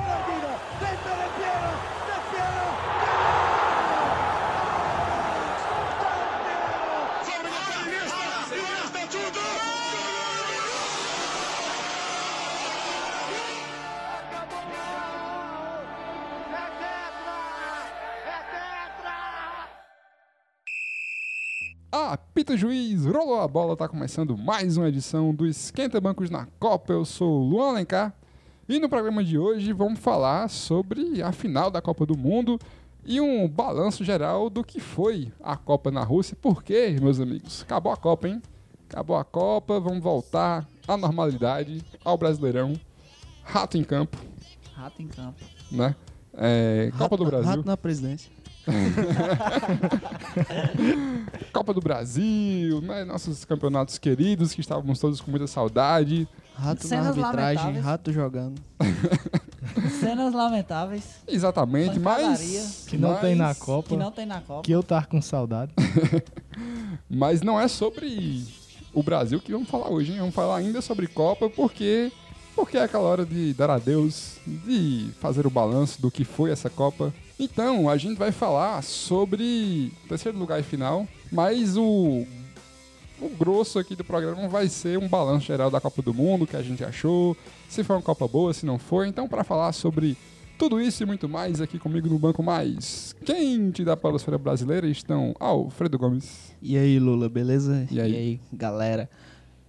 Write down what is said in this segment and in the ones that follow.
Penaltino, dentro del pie Apita juiz, rolou a bola, tá começando mais uma edição do Esquenta Bancos na Copa. Eu sou o Luan Alencar e no programa de hoje vamos falar sobre a final da Copa do Mundo e um balanço geral do que foi a Copa na Rússia. Por quê, meus amigos? Acabou a Copa, hein? Acabou a Copa, vamos voltar à normalidade, ao Brasileirão. Rato em campo, Rato em campo. né? É, Copa do Rato- Brasil. Rato na presidência. Copa do Brasil, né? Nossos campeonatos queridos que estávamos todos com muita saudade. Rato na Cenas arbitragem, lamentáveis. rato jogando. Cenas lamentáveis Exatamente, Pancadaria. mas. Que não mas- tem na Copa. que não tem na Copa. Que eu tava com saudade. Mas não é sobre o Brasil que vamos falar hoje, hein? Vamos falar ainda sobre Copa, porque. Porque é aquela hora de dar adeus, de fazer o balanço do que foi essa Copa. Então, a gente vai falar sobre terceiro lugar e final, mas o, o grosso aqui do programa vai ser um balanço geral da Copa do Mundo, o que a gente achou, se foi uma Copa boa, se não foi. Então, para falar sobre tudo isso e muito mais aqui comigo no Banco Mais, quente da Palosfera Brasileira estão Alfredo Gomes. E aí, Lula, beleza? E aí? galera?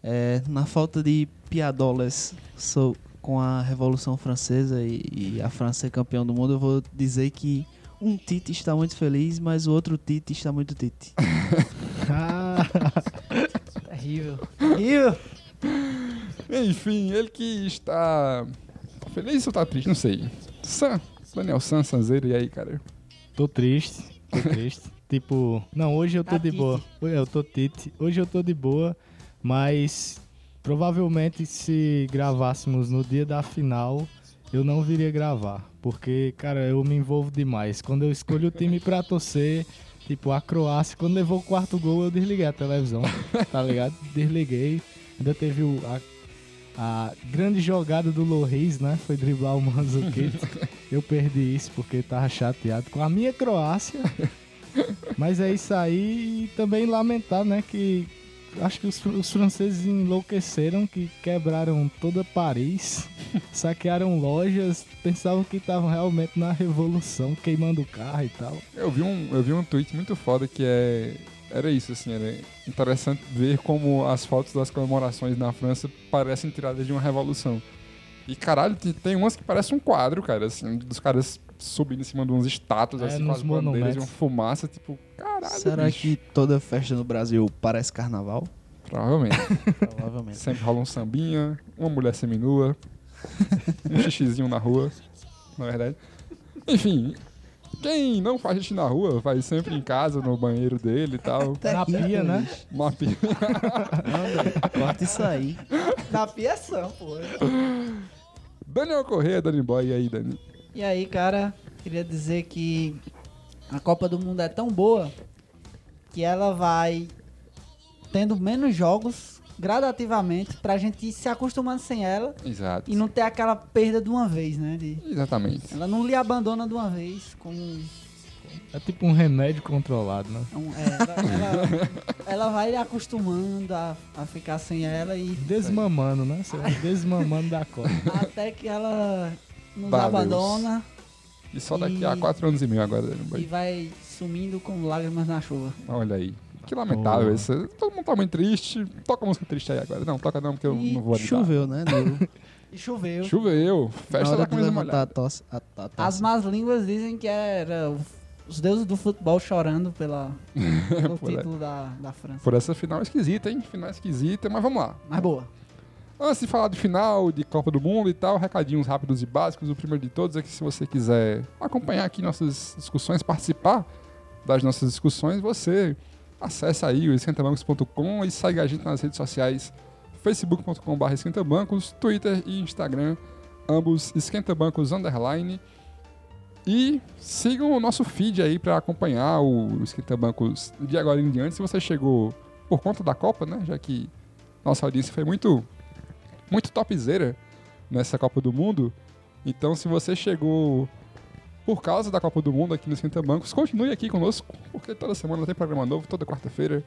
É, na falta de piadolas sou com a Revolução Francesa e, e a França ser campeão do mundo, eu vou dizer que um Tite está muito feliz, mas o outro Tite está muito Tite. Ah, Terrível. Ih, Enfim, ele que está feliz ou tá triste, não sei. San, Daniel San, Sanzeiro, e aí, cara? tô triste. Tô triste. tipo, não, hoje eu tô Tá de Tite. boa. Eu tô Tite. Hoje eu tô de boa, mas provavelmente se gravássemos no dia da final, eu não viria gravar. Porque, cara, eu me envolvo demais. Quando eu escolho o time pra torcer, tipo, a Croácia, quando levou o quarto gol, eu desliguei a televisão. tá ligado? Desliguei. Ainda teve o, a, a grande jogada do Loris, né? Foi driblar o Mandzukic. Eu perdi isso porque tava chateado com a minha Croácia. Mas é isso aí e também lamentar, né, que acho que os, os franceses enlouqueceram, que quebraram toda Paris, saquearam lojas, pensavam que estavam realmente na revolução, queimando carro e tal. Eu vi um, eu vi um tweet muito foda que é. Era isso, assim, era interessante ver como as fotos das comemorações na França parecem tiradas de uma revolução. E caralho, tem umas que parecem um quadro, cara, assim, dos caras subindo em cima de uns estátuas, É, assim, com as bandeiras e uma fumaça, tipo, caralho. será bicho. que toda festa no Brasil parece carnaval? Provavelmente. Provavelmente. Sempre rola um sambinha, uma mulher seminua, um xixizinho na rua, na verdade. Enfim, quem não faz xixi na rua, faz sempre em casa, no banheiro dele e tal. Na pia, né? Uma pi- Corta isso aí. Da piação, pô. Daniel Corrêa, Dani Boy, e aí, Dani? E aí, cara, queria dizer que a Copa do Mundo é tão boa que ela vai tendo menos jogos gradativamente pra gente ir se acostumando sem ela Exato. e não ter aquela perda de uma vez, né? De- Exatamente. ela não lhe abandona de uma vez com É tipo um remédio controlado, né? é, ela, ela- ela vai lhe acostumando a, a ficar sem ela e Desmamando, né? Desmamando da Copa. até que ela nos Tá, abandona E só daqui a E- quatro anos e meio agora, e vai sumindo com lágrimas na chuva. Olha aí. Que lamentável Oh. isso. Todo mundo tá muito triste. Toca música triste aí agora. Não, toca não, porque eu E não vou lidar. Choveu, né? E choveu. Choveu. Festa da camisa a tosse. A, a As taça. más línguas dizem que era os deuses do futebol chorando pela, pelo Por- título da, da França. Por essa final esquisita, hein? Final esquisita, mas vamos lá. Mas boa. Antes de falar de final, de Copa do Mundo e tal, recadinhos rápidos e básicos. O primeiro de todos é que se você quiser acompanhar aqui nossas discussões, participar das nossas discussões, você acessa aí o esquentabancos.com e segue a gente nas redes sociais facebook.com.br esquentabancos, Twitter e Instagram, ambos esquentabancos underline. E sigam o nosso feed aí para acompanhar o Esquenta Bancos de agora em diante. Se você chegou por conta da Copa, né? Já que nossa audiência foi muito muito topzera nessa Copa do Mundo. Então, se você chegou por causa da Copa do Mundo aqui no Esquenta Bancos, continue aqui conosco, porque toda semana tem programa novo, toda quarta-feira,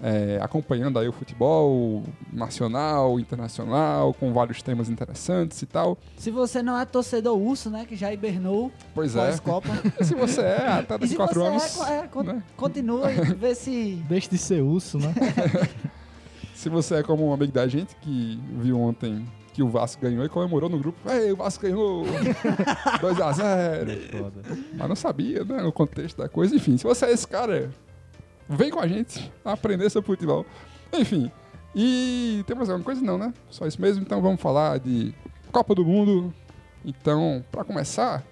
é, acompanhando aí o futebol nacional, internacional, com vários temas interessantes e tal. Se você não é torcedor urso, né, que já hibernou Pois é. pós-Copa. Se você é, até daqui se quatro você anos. é, é, con- né? continua e vê se... Deixe de ser urso, né? Se você é como um amigo da gente que viu ontem que o Vasco ganhou e comemorou no grupo, Ei, o Vasco ganhou 2x0. Foda. Mas não sabia, né? O contexto da coisa. Enfim, se você é esse cara, vem com a gente aprender sobre futebol. Enfim. E tem mais alguma coisa? Não, né? Só isso mesmo. Então vamos falar de Copa do Mundo. Então, pra começar,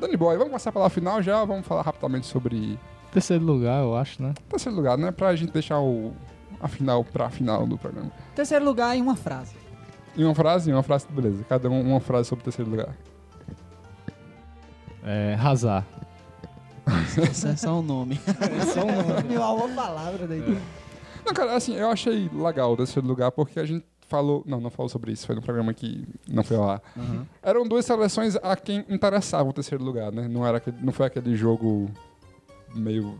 Danny Boy, vamos começar pela final já. Vamos falar rapidamente sobre Terceiro lugar, eu acho, né? terceiro lugar, né? Pra gente deixar o, a final pra final do programa. Terceiro lugar em uma frase. Em uma frase, em uma frase, beleza. Cada um uma frase sobre o terceiro lugar. É, Hazard. Isso é só um nome. É só um nome. Uma palavra daí. Não, cara, assim, eu achei legal o terceiro lugar porque a gente falou. Não, não falou sobre isso, foi no programa que não foi lá. Eram duas seleções a quem interessava o terceiro lugar, né? Não, era aquele, não foi aquele jogo meio.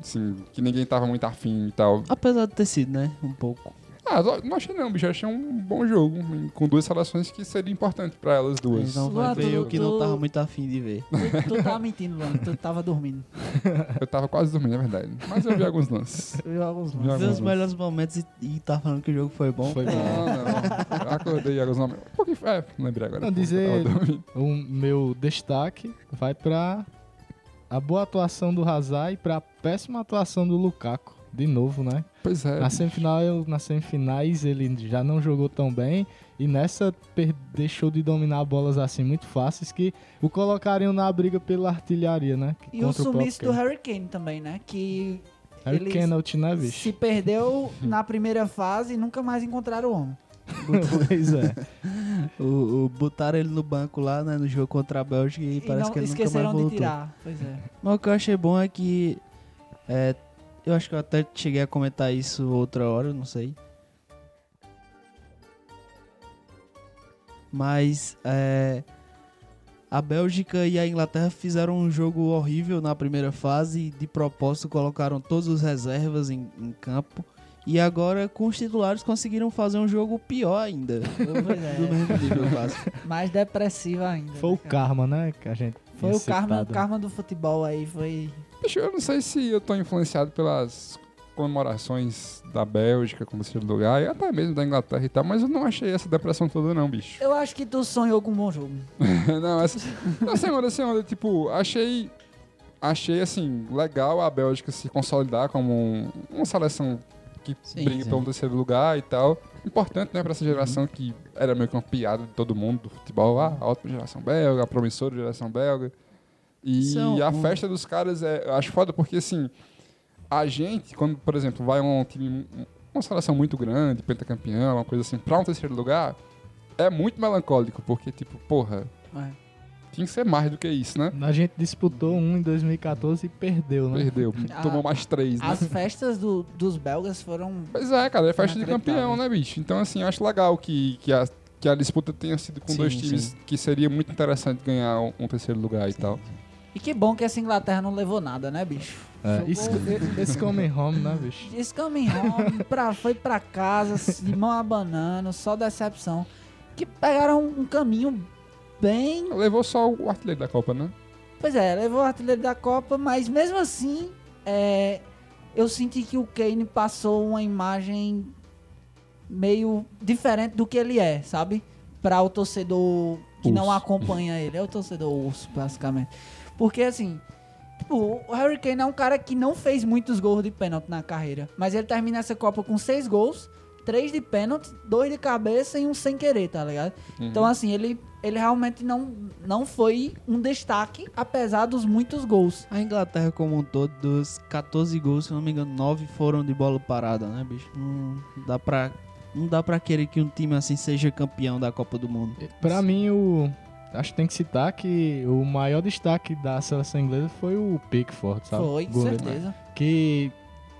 Assim, que ninguém tava muito afim e tal. Apesar de ter sido, né? Um pouco. Ah, eu não achei não, bicho. Eu achei um bom jogo. Com duas seleções que seria importante pra elas duas. Então vai ver o que não tava muito afim de ver. Tu, tu tava mentindo, Luan. Tu tava dormindo. Eu tava quase dormindo, é verdade. Mas eu vi alguns lances. Eu vi alguns Vi lances. alguns Ver os lances. melhores momentos e, e tá falando que o jogo foi bom. Foi bom. Não, não, não. Acordei alguns nomes. Um pouquinho. É, lembrei agora. Não, dizer-. O meu destaque vai pra a boa atuação do Hazard e pra péssima atuação do Lukaku. De novo, né? Pois é. Na semifinal, nas semifinais ele já não jogou tão bem e nessa deixou de dominar bolas assim muito fáceis que o colocariam na briga pela artilharia, né? E o sumiço do próprio Harry Kane também, né? Que Harry Kenneth, né, se bicho? perdeu na primeira fase e nunca mais encontraram o homem. pois é. O, o- botaram ele no banco lá, né? No jogo contra a Bélgica e, E parece não que ele nunca esqueceram mais de voltou. tirar. Pois é. Mas o que eu achei bom é que. é, eu acho que eu até cheguei a comentar isso outra hora, não sei. Mas é, a Bélgica e a Inglaterra fizeram um jogo horrível na primeira fase e de propósito colocaram todos os reservas em, em campo. E agora com os titulares conseguiram fazer um jogo pior ainda. É. Do mesmo nível. Mais depressiva ainda. Foi né, o karma, né? Que a gente Foi o karma, o karma do futebol aí. Foi. Bicho, eu não sei se eu tô influenciado pelas comemorações da Bélgica como terceiro lugar e até mesmo da Inglaterra e tal, mas eu não achei essa depressão toda não, bicho. Eu acho que tu sonhou com um bom jogo. não, essa... Não, sem onda, sem onda, tipo, achei... Achei, assim, legal a Bélgica se consolidar como um- uma seleção que Sim, briga sim. pelo terceiro lugar e tal. Importante, né, pra essa geração que era meio que uma piada de todo mundo do futebol. Ah, a ótima geração belga, a promissora geração belga. E São a um- festa dos caras é, eu acho foda porque, assim, a gente, quando, por exemplo, vai um time, uma seleção muito grande, pentacampeão, uma coisa assim, pra um terceiro lugar, é muito melancólico, porque, tipo, porra, É. tinha que ser mais do que isso, né? A gente disputou um em 2014 e perdeu, né? Perdeu, Ah, tomou mais três, né? As festas do- dos belgas foram. Pois é, cara, é festa de campeão, né, bicho? Então, assim, eu acho legal que, que, a, que a disputa tenha sido com Sim, dois sim. times que seria muito interessante ganhar um, um terceiro lugar e tal. E que bom que essa Inglaterra não levou nada, né, bicho? É, Jogou- isso- esse coming home, né, bicho? Esse coming home pra, foi pra casa, de mão abanando, só decepção. Que pegaram um caminho bem. Levou só o artilheiro da Copa, né? Pois é, levou o artilheiro da Copa, mas mesmo assim, é, eu senti que o Kane passou uma imagem meio diferente do que ele é, sabe? Pra o torcedor que não Urso. acompanha ele. É o torcedor urso, basicamente. Porque assim. Tipo, o Harry Kane é um cara que não fez muitos gols de pênalti na carreira. Mas ele termina essa Copa com seis gols, três de pênalti, dois de cabeça e um sem querer, tá ligado? Uhum. Então, assim, ele, ele realmente não, não foi um destaque, apesar dos muitos gols. A Inglaterra como um todo, dos 14 gols, se não me engano, 9 foram de bola parada, né, bicho? Não dá pra, não dá pra querer que um time assim seja campeão da Copa do Mundo. Pra mim, o. Acho que tem que citar que o maior destaque da seleção inglesa foi o Pickford, sabe? Foi, com Goleiro. certeza. Que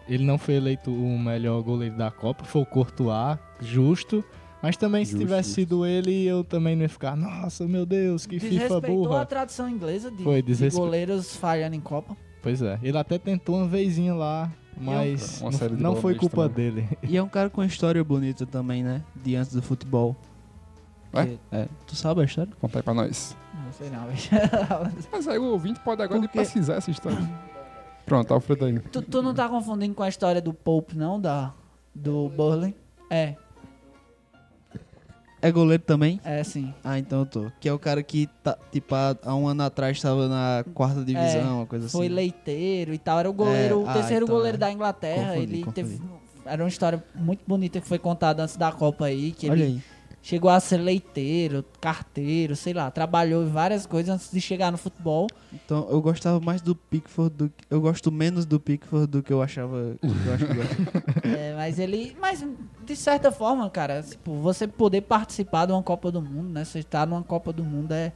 ele não foi eleito o melhor goleiro da Copa, foi o Courtois, justo. Mas também, se Justo, tivesse justo. sido ele, eu também não ia ficar, nossa, meu Deus, que FIFA Desrespeitou a burra. tradição inglesa de, Foi, de goleiros falhando em Copa. Pois é, ele até tentou uma vezinha lá, mas Uma não- não foi culpa também. dele. E é um cara com uma história bonita também, né? De antes do futebol. É? Que- é. Tu sabe a história? Conta aí pra nós. Não sei não. Mas aí o ouvinte pode agora Porque- pesquisar essa história. Pronto, Alfredo aí. tu, tu não tá confundindo com a história do Pope, não? Da, do Burley? É, É goleiro também? é sim. Ah, então eu tô. Que é o cara que, tá, tipo, há, um ano atrás tava na quarta divisão, uma coisa assim. Foi leiteiro e tal. Era o goleiro, É, o ah, terceiro então goleiro é. da Inglaterra. Confundi, ele confundi. teve. Era uma história muito bonita que foi contada antes da Copa aí. Que Olha ele aí. Chegou a ser leiteiro, carteiro, sei lá. Trabalhou em várias coisas antes de chegar no futebol. Então eu gostava mais do Pickford do que. Eu gosto menos do Pickford do que eu achava. que eu acho que É, mas ele. Mas, de certa forma, cara, tipo, você poder participar de uma Copa do Mundo, né? Você estar numa Copa do Mundo é.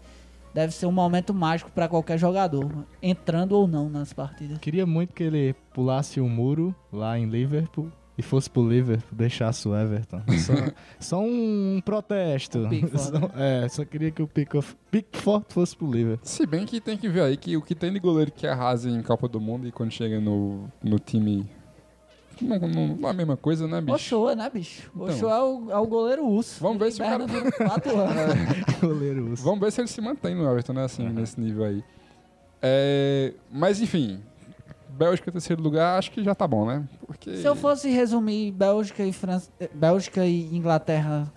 Deve ser um momento mágico pra qualquer jogador, entrando ou não nas partidas. Queria muito que ele pulasse o muro lá em Liverpool e fosse pro Liverpool, deixasse o Everton. Só, só um protesto. Só- é, só queria que o Pickford, Pickford fosse pro Liverpool. Se bem que tem que ver aí que o que tem de goleiro que arrasa em Copa do Mundo e quando chega no, no time. Não, não, não é a mesma coisa, né, bicho? Ochoa, né, bicho? Então. Ochoa é o, é o goleiro urso. Vamos ver se o cara- quatro anos. Goleiro Urso. Vamos ver se ele se mantém no Everton, né? Assim, nesse nível aí. É, mas enfim, Bélgica terceiro lugar, acho que já tá bom, né? Porque. Se eu fosse resumir Bélgica e, França, Bélgica e Inglaterra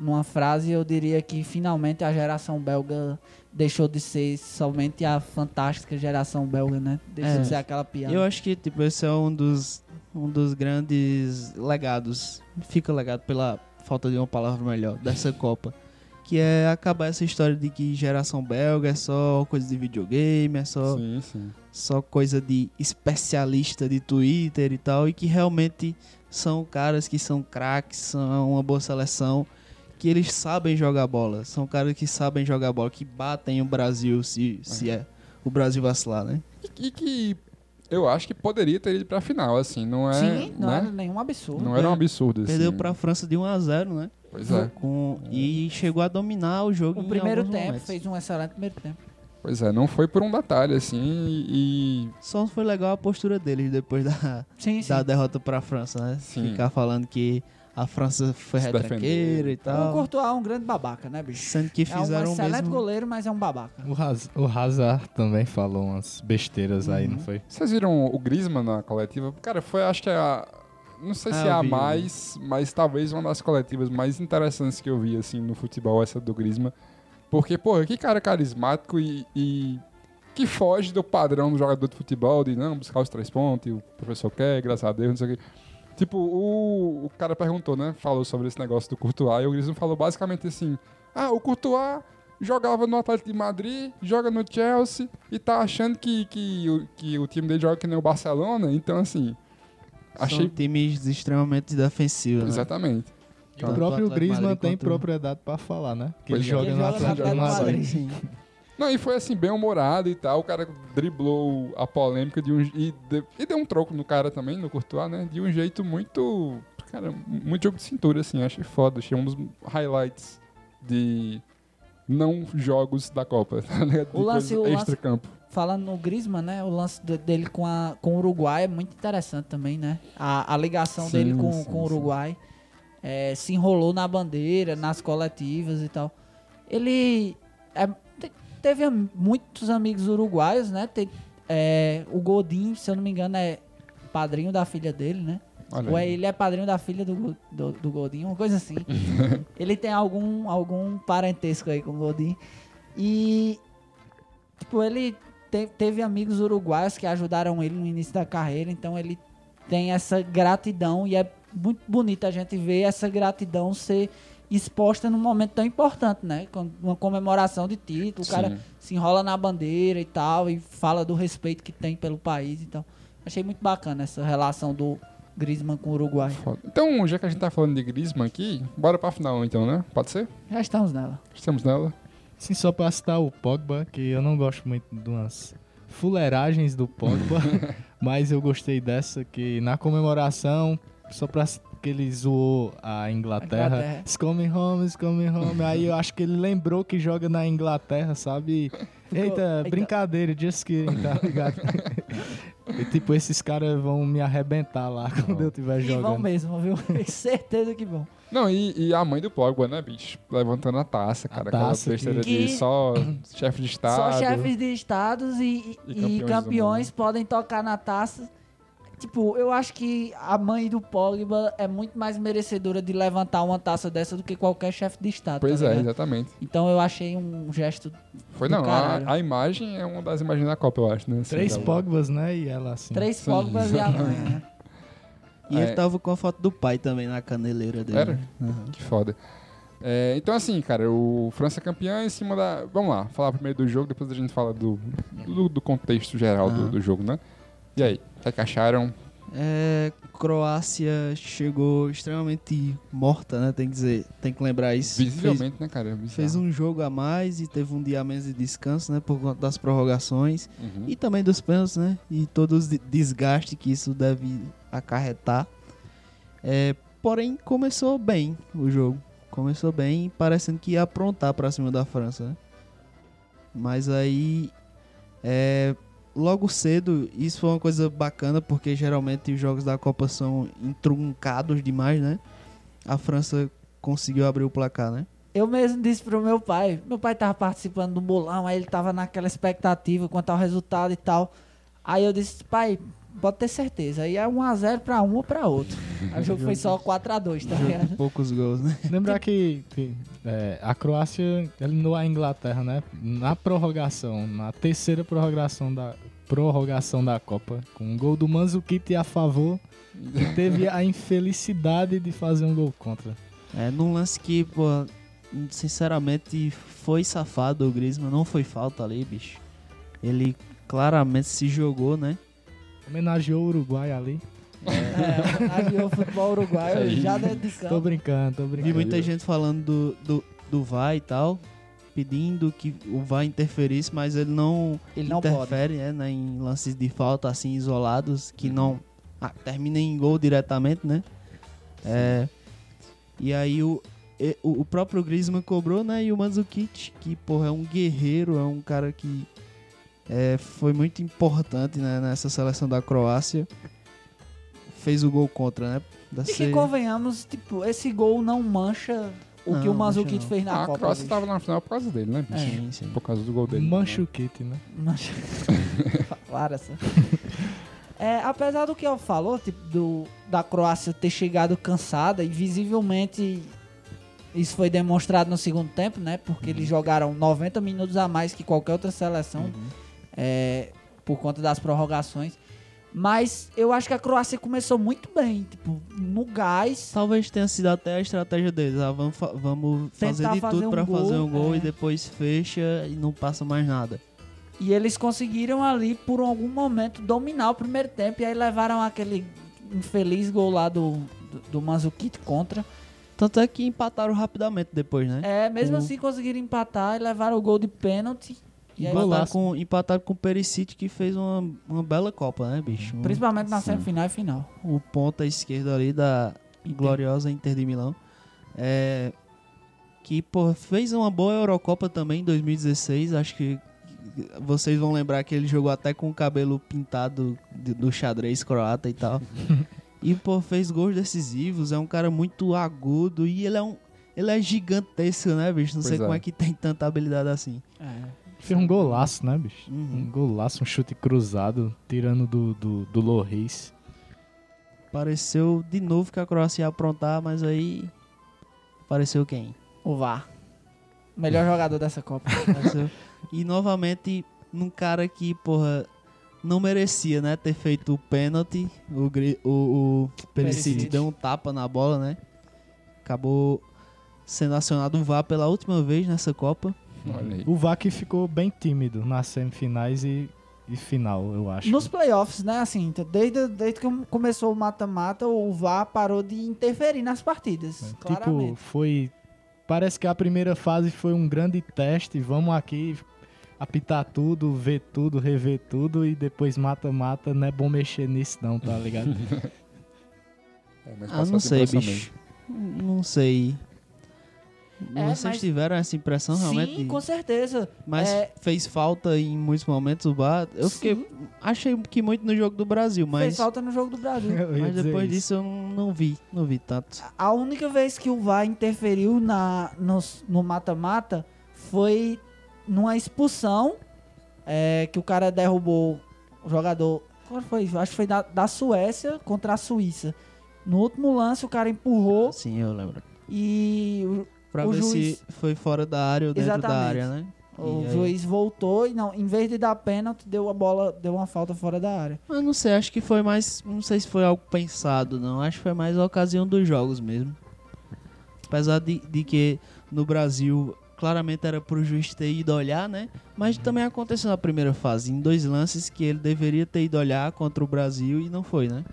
numa frase, eu diria que finalmente a geração belga deixou de ser somente a fantástica geração belga, né? Deixou É. de ser aquela piada. Eu acho que, tipo, esse é um dos, um dos grandes legados. Fica legado pela falta de uma palavra melhor dessa Copa. Que é acabar essa história de que geração belga é só coisa de videogame, é só, Sim, sim. só coisa de especialista de Twitter e tal. E que realmente são caras que são craques, são uma boa seleção. Que eles sabem jogar bola. São caras que sabem jogar bola, que batem o Brasil se, se é o Brasil vacilar, né? E, e que eu acho que poderia ter ido pra final, assim, não é. Sim, não né? era nenhum absurdo. Não era um absurdo, assim. Perdeu pra França de 1 a 0 né? Pois é. Com, e chegou a dominar o jogo O em primeiro tempo, momentos. fez um excelente primeiro tempo. Pois é, não foi por um detalhe, assim, e. Só foi legal a postura deles depois da, Sim, sim. da derrota pra França, né? Sim. Ficar falando que a França foi Se retranqueira e O tal. Courtois é um grande babaca, né, bicho? Sendo que É um fizeram o excelente mesmo... goleiro, mas é um babaca. O, Haz, o Hazard também falou umas besteiras aí, Uhum. não foi? Vocês viram o Griezmann na coletiva? Cara, foi, acho que a. Não sei Ah, se é eu a mais, mas talvez uma das coletivas mais interessantes que eu vi, assim, no futebol, essa do Griezmann. Porque, porra, que cara carismático e, e que foge do padrão do jogador de futebol, de não, buscar os três pontos, e o professor quer, graças a Deus, não sei o quê. Tipo, o, o cara perguntou, né? Falou sobre esse negócio do Courtois, e o Griezmann falou basicamente assim, ah, o Courtois jogava no Atlético de Madrid, joga no Chelsea, e tá achando que, que, o- que o time dele joga que nem o Barcelona, então assim... Achei São times extremamente defensivos, né? Exatamente. E Tanto o próprio Griezmann tem o- propriedade pra falar, né? Que Pois ele é. joga Ele no joga no Atlético Madrid. Não, e foi assim, bem humorado e tal. O cara driblou a polêmica de um. E, de- e deu um troco no cara também, no Courtois, né? De um jeito muito. Cara, muito jogo de cintura, assim. Achei foda. Achei um dos highlights de não jogos da Copa. tá ligado? De O lance- o lance- extra-campo. Falando no Griezmann, né? O lance de- dele com, a, com o Uruguai é muito interessante também, né? A, a ligação Sim, dele com, sim, com o. Uruguai é, se enrolou na bandeira, nas coletivas e tal. Ele é, te- teve muitos amigos uruguaios, né? Te- é, o Godin, se eu não me engano, é padrinho da filha dele, né? Olha Ou é aí. ele é padrinho da filha do, do, do Godin, uma coisa assim. ele tem algum, algum parentesco aí com o Godin. E, tipo, ele te- teve amigos uruguaios que ajudaram ele no início da carreira, então ele tem essa gratidão e é muito bonito a gente ver essa gratidão ser exposta num momento tão importante, né? Uma comemoração de título, o cara Sim. se enrola na bandeira e tal, e fala do respeito que tem pelo país e tal. Achei muito bacana essa relação do Griezmann com o Uruguai. Foda. Então, já que a gente tá falando de Griezmann aqui, bora pra final então, né? Pode ser? Já estamos nela. Estamos nela. Sim, só pra citar o Pogba, que eu não gosto muito de umas fuleiragens do Pogba, mas eu gostei dessa, que na comemoração, só pra que ele zoou a Inglaterra. Inglaterra. It's coming home, it's coming home. Aí eu acho que ele lembrou que joga na Inglaterra, sabe? Eita, eita. brincadeira, just kidding, tá ligado? e tipo, esses caras vão me arrebentar lá quando eu estiver E vão jogando. mesmo, viu? Certeza que vão. Não, e, e a mãe do Pogba, né, bicho? Levantando a taça, cara. Aquela taça besteira que- de só chefe de estado. Só chefes de estados e, E e campeões do campeões, podem tocar na taça. Tipo, eu acho que a mãe do Pogba é muito mais merecedora de levantar uma taça dessa do que qualquer chefe de estado. Pois tá é, exatamente. Então eu achei um gesto. Foi Do não, a, a imagem é uma das imagens da Copa, eu acho, né? assim, Três. Pogbas, né? E ela assim. Três Sim, Pogbas e a mãe, né? E É. ele tava com a foto do pai também na caneleira dele. Era? Aham. Que foda. É, então, assim, cara, o França é campeão em cima da. Vamos lá, falar primeiro do jogo, depois a gente fala do, do, do contexto geral do, Aham. do jogo, né? E aí, o que acharam? É, Croácia chegou extremamente morta, né? Tem que dizer, tem que lembrar isso. Fez, Visivelmente, né, cara? Bizarro. fez um jogo a mais e teve um dia a menos de descanso, né? Por conta das prorrogações Uhum. e também dos pênaltis, né? E todo o de- desgaste que isso deve acarretar. É, porém, começou bem o jogo. Começou bem, parecendo que ia aprontar pra cima da França, né? Mas aí, é, logo cedo, isso foi uma coisa bacana, porque geralmente os jogos da Copa são entruncados demais, né? A França conseguiu abrir o placar, né? Eu mesmo disse pro meu pai. Meu pai tava participando do bolão, aí ele tava naquela expectativa quanto ao resultado e tal. Aí eu disse, pai, pode ter certeza. Aí é 1x0 pra um ou pra outro. Aí o jogo foi só 4x2, tá ligado? Poucos gols, né? Lembrar que, que, é, a Croácia eliminou a Inglaterra, né? Na prorrogação, na terceira prorrogação da, prorrogação da Copa, com um gol do Manzukic a favor, e teve a infelicidade de fazer um gol contra. É, num lance que, pô, sinceramente, foi safado o Griezmann, não foi falta ali, bicho. Ele claramente se jogou, né? Homenageou o Uruguai ali. É, aí o futebol uruguaio já dentro de Tô campo. brincando, tô Vi brincando. muita gente falando do, do, do VAR e tal, pedindo que o VAR interferisse, mas ele não Ele não pode. interfere né, né, em lances de falta assim isolados, que não ah, terminem em gol diretamente, né? É, e aí o, o, o próprio Griezmann cobrou, né? E o Mandzukic, que porra, é um guerreiro, é um cara que é, foi muito importante né, nessa seleção da Croácia. Fez o gol contra, né? Da E que convenhamos, tipo, esse gol não mancha o Não, que o não. fez na Ah, a Copa. Croácia bicho. tava na final por causa dele, né, bicho? É. Sim, sim. Por causa do gol dele. Mancha né? o kit, né? Mancha. Larissa. É, apesar do que eu falou, tipo, do, da Croácia ter chegado cansada e visivelmente isso foi demonstrado no segundo tempo, né? Porque eles jogaram 90 minutos a mais que qualquer outra seleção é, por conta das prorrogações. Mas eu acho que a Croácia começou muito bem, tipo, no gás. Talvez tenha sido até a estratégia deles. Ah, vamos fa- vamos fazer de fazer tudo um pra gol, fazer um gol é. e depois fecha e não passa mais nada. E eles conseguiram ali, por algum momento, dominar o primeiro tempo. E aí levaram aquele infeliz gol lá do, do, do Manzukic contra. Tanto é que empataram rapidamente depois, né? É, mesmo assim conseguiram empatar e levaram o gol de pênalti. E empataram, com, empataram com o Perisic, que fez uma, uma bela Copa, né, bicho? Principalmente na Sim. semifinal e final. o ponta esquerdo ali da gloriosa Inter de Milão. É, que, pô, fez uma boa Eurocopa também em 2016. Acho que vocês vão lembrar que ele jogou até com o cabelo pintado de- do xadrez croata e tal. e, pô, fez gols decisivos. É um cara muito agudo e ele é um. Ele é gigantesco, né, bicho? Não sei Pois é. como é que tem tanta habilidade assim. Fez um golaço, né, bicho? Uhum. Um golaço, um chute cruzado, tirando do, do, do Loris. Pareceu de novo que a Croácia ia aprontar, mas aí. Pareceu quem? O VAR. Melhor jogador dessa Copa. E novamente, num cara que, porra, não merecia, né? Ter feito o pênalti. O, o, o Perisic. deu um tapa na bola, né? Acabou sendo acionado o VAR pela última vez nessa Copa. Olha aí. O VAC ficou bem tímido nas semifinais e, e final, eu acho. Nos playoffs, né? Assim, desde, desde que começou o mata-mata, o VAR parou de interferir nas partidas. Tipo, claramente. foi. Parece que a primeira fase foi um grande teste. Vamos aqui apitar tudo, ver tudo, rever tudo e depois mata-mata. Não é bom mexer nisso, não, tá ligado? É, mas Ah, não sei, bicho. Não sei. É, Vocês mas- tiveram essa impressão realmente? Sim, de- com certeza. Mas É, fez falta em muitos momentos o bar. Eu fiquei. Sim. Achei que muito no jogo do Brasil, fez mas. falta no jogo do Brasil. Mas depois isso. disso eu não, não vi. Não vi tanto. A única vez que o VAR interferiu na, nos- no mata-mata foi numa expulsão é, que o cara derrubou o jogador. Qual foi? Acho que foi da, da Suécia contra a Suíça. No último lance, o cara empurrou Sim, eu lembro. e O ver juiz- se foi fora da área ou dentro da Exatamente. área, né? o E aí- juiz voltou e não, em vez de dar pênalti, deu a bola, deu uma falta fora da área. Eu não sei, acho que foi mais. Não sei se foi algo pensado, não. Acho que foi mais a ocasião dos jogos mesmo. Apesar de, de que no Brasil claramente era pro juiz ter ido olhar, né? Mas também aconteceu na primeira fase, em dois lances que ele deveria ter ido olhar contra o Brasil e não foi, né?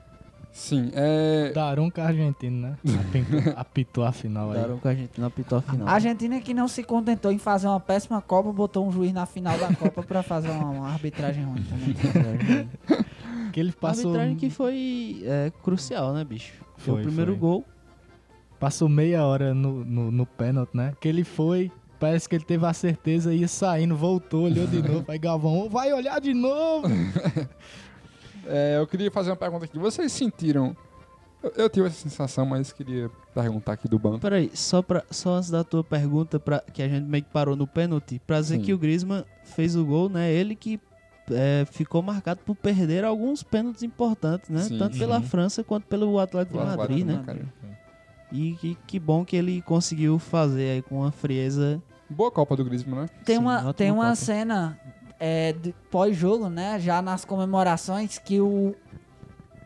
Sim, é. Daronco argentino, né? Apitou, apitou a final aí. Daram com a gente na pitou a final. A Argentina que não se contentou em fazer uma péssima Copa, botou um juiz na final da Copa pra fazer uma, uma arbitragem ruim também. Que ele A passou, arbitragem que foi é, crucial, né, bicho? Foi, Foi, o primeiro foi. gol. passou meia hora no, no, no pênalti, né? Que ele foi, parece que ele teve a certeza, ia saindo, voltou, olhou de novo. Aí Galvão, "Ô, vai olhar de novo! É, eu queria fazer uma pergunta aqui. Vocês sentiram. Eu, eu tive essa sensação, mas queria perguntar aqui do banco. Peraí, só, pra, só antes da tua pergunta, pra, que a gente meio que parou no pênalti, pra dizer Sim. que o Griezmann fez o gol, né? Ele que é, ficou marcado por perder alguns pênaltis importantes, né? Sim, Tanto pela sim. França quanto pelo Atlético de Madrid, né? cara. E que, que bom que ele conseguiu fazer aí com uma frieza. Boa Copa do Griezmann, né? Tem Sim, uma, tem uma Copa. cena é, pós-jogo, né? Já nas comemorações, que o,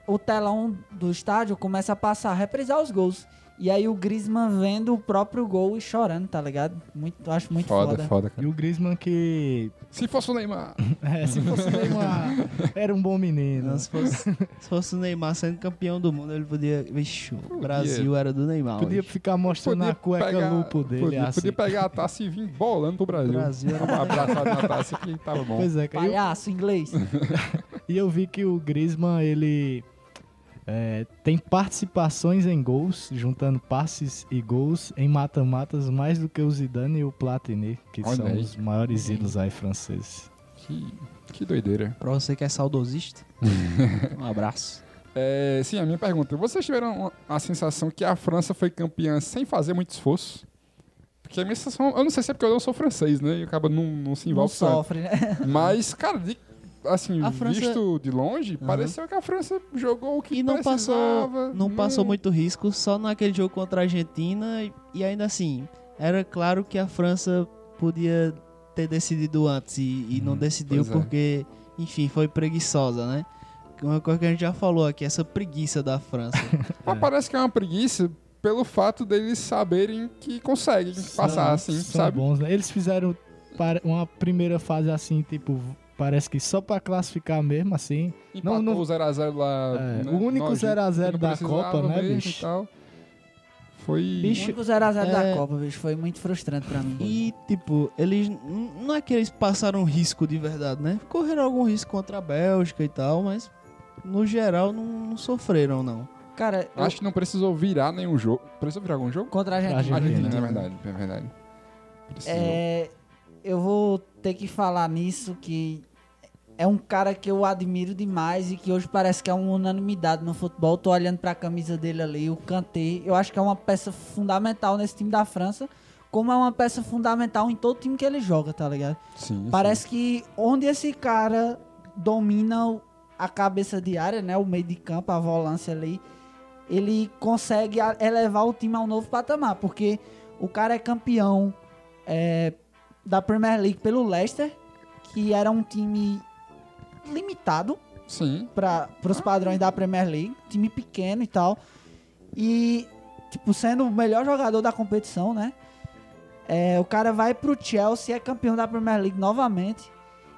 o telão do estádio começa a passar, a reprisar os gols. E aí o Griezmann vendo o próprio gol e chorando, tá ligado? Muito, eu acho muito foda, foda. foda, E cara. o Griezmann que, Se fosse o Neymar. é, se fosse Neymar, era um bom menino. Não, se, fosse, se fosse o Neymar sendo campeão do mundo, ele podia. Vixe, o Brasil era do Neymar. Podia hoje. ficar mostrando a cueca lupo dele, podia, assim. podia pegar a taça e vir bolando pro Brasil. O Brasil era Uma abraçada na taça que tava bom. Pois é, cara. E eu- Palhaço inglês. E eu vi que o Griezmann, ele é, tem participações em gols, juntando passes e gols em mata-matas mais do que o Zidane e o Platini, que Olha são aí. os maiores ídolos aí franceses. Que, que doideira. Pra você que é saudosista, um abraço. É, sim, a minha pergunta. Vocês tiveram a sensação que a França foi campeã sem fazer muito esforço? Porque a minha sensação... Eu não sei se é porque eu não sou francês, né? E acaba não, não se Não envolve tanto. sofre, né? Mas, cara, de- assim, A França- visto de longe, Aham. pareceu que a França jogou o que E não passou, precisava. não passou muito risco só naquele jogo contra a Argentina e, e ainda assim, era claro que a França podia ter decidido antes e, e não decidiu pois é. porque, enfim, foi preguiçosa, né? Uma coisa que a gente já falou aqui, essa preguiça da França. Mas parece que é uma preguiça pelo fato deles saberem que conseguem passar, assim, São sabe? bons, né? Eles fizeram para- uma primeira fase assim, tipo, parece que só pra classificar mesmo, assim. Empatou Não, não- o 0x0 lá. É, né, o único nojento, 0x0 que não da Copa, né, bicho? E. Foi. O Bicho, único 0x0 é- da Copa, bicho, foi muito frustrante pra mim. E, tipo, eles. Não é que eles passaram risco de verdade, né? Correram algum risco contra a Bélgica e tal, mas no geral não, não sofreram, não. Cara, eu- Acho que não precisou virar nenhum jogo. Precisou virar algum jogo? contra a Argentina. Argentina. Argentina, é verdade. É verdade. Precisou. É, eu vou ter que falar nisso que é um cara que eu admiro demais e que hoje parece que é uma unanimidade no futebol. Tô olhando pra camisa dele ali, o Kanté. Eu acho que é uma peça fundamental nesse time da França, como é uma peça fundamental em todo time que ele joga, tá ligado? Sim, sim. Parece que onde esse cara domina a cabeça de área, né, o meio de campo, a volância ali, ele consegue a- elevar o time a um novo patamar, porque o cara é campeão é, da Premier League pelo Leicester, que era um time limitado Sim. para os padrões da Premier League, time pequeno e tal. E, tipo, sendo o melhor jogador da competição, né? É, o cara vai pro Chelsea, é campeão da Premier League novamente.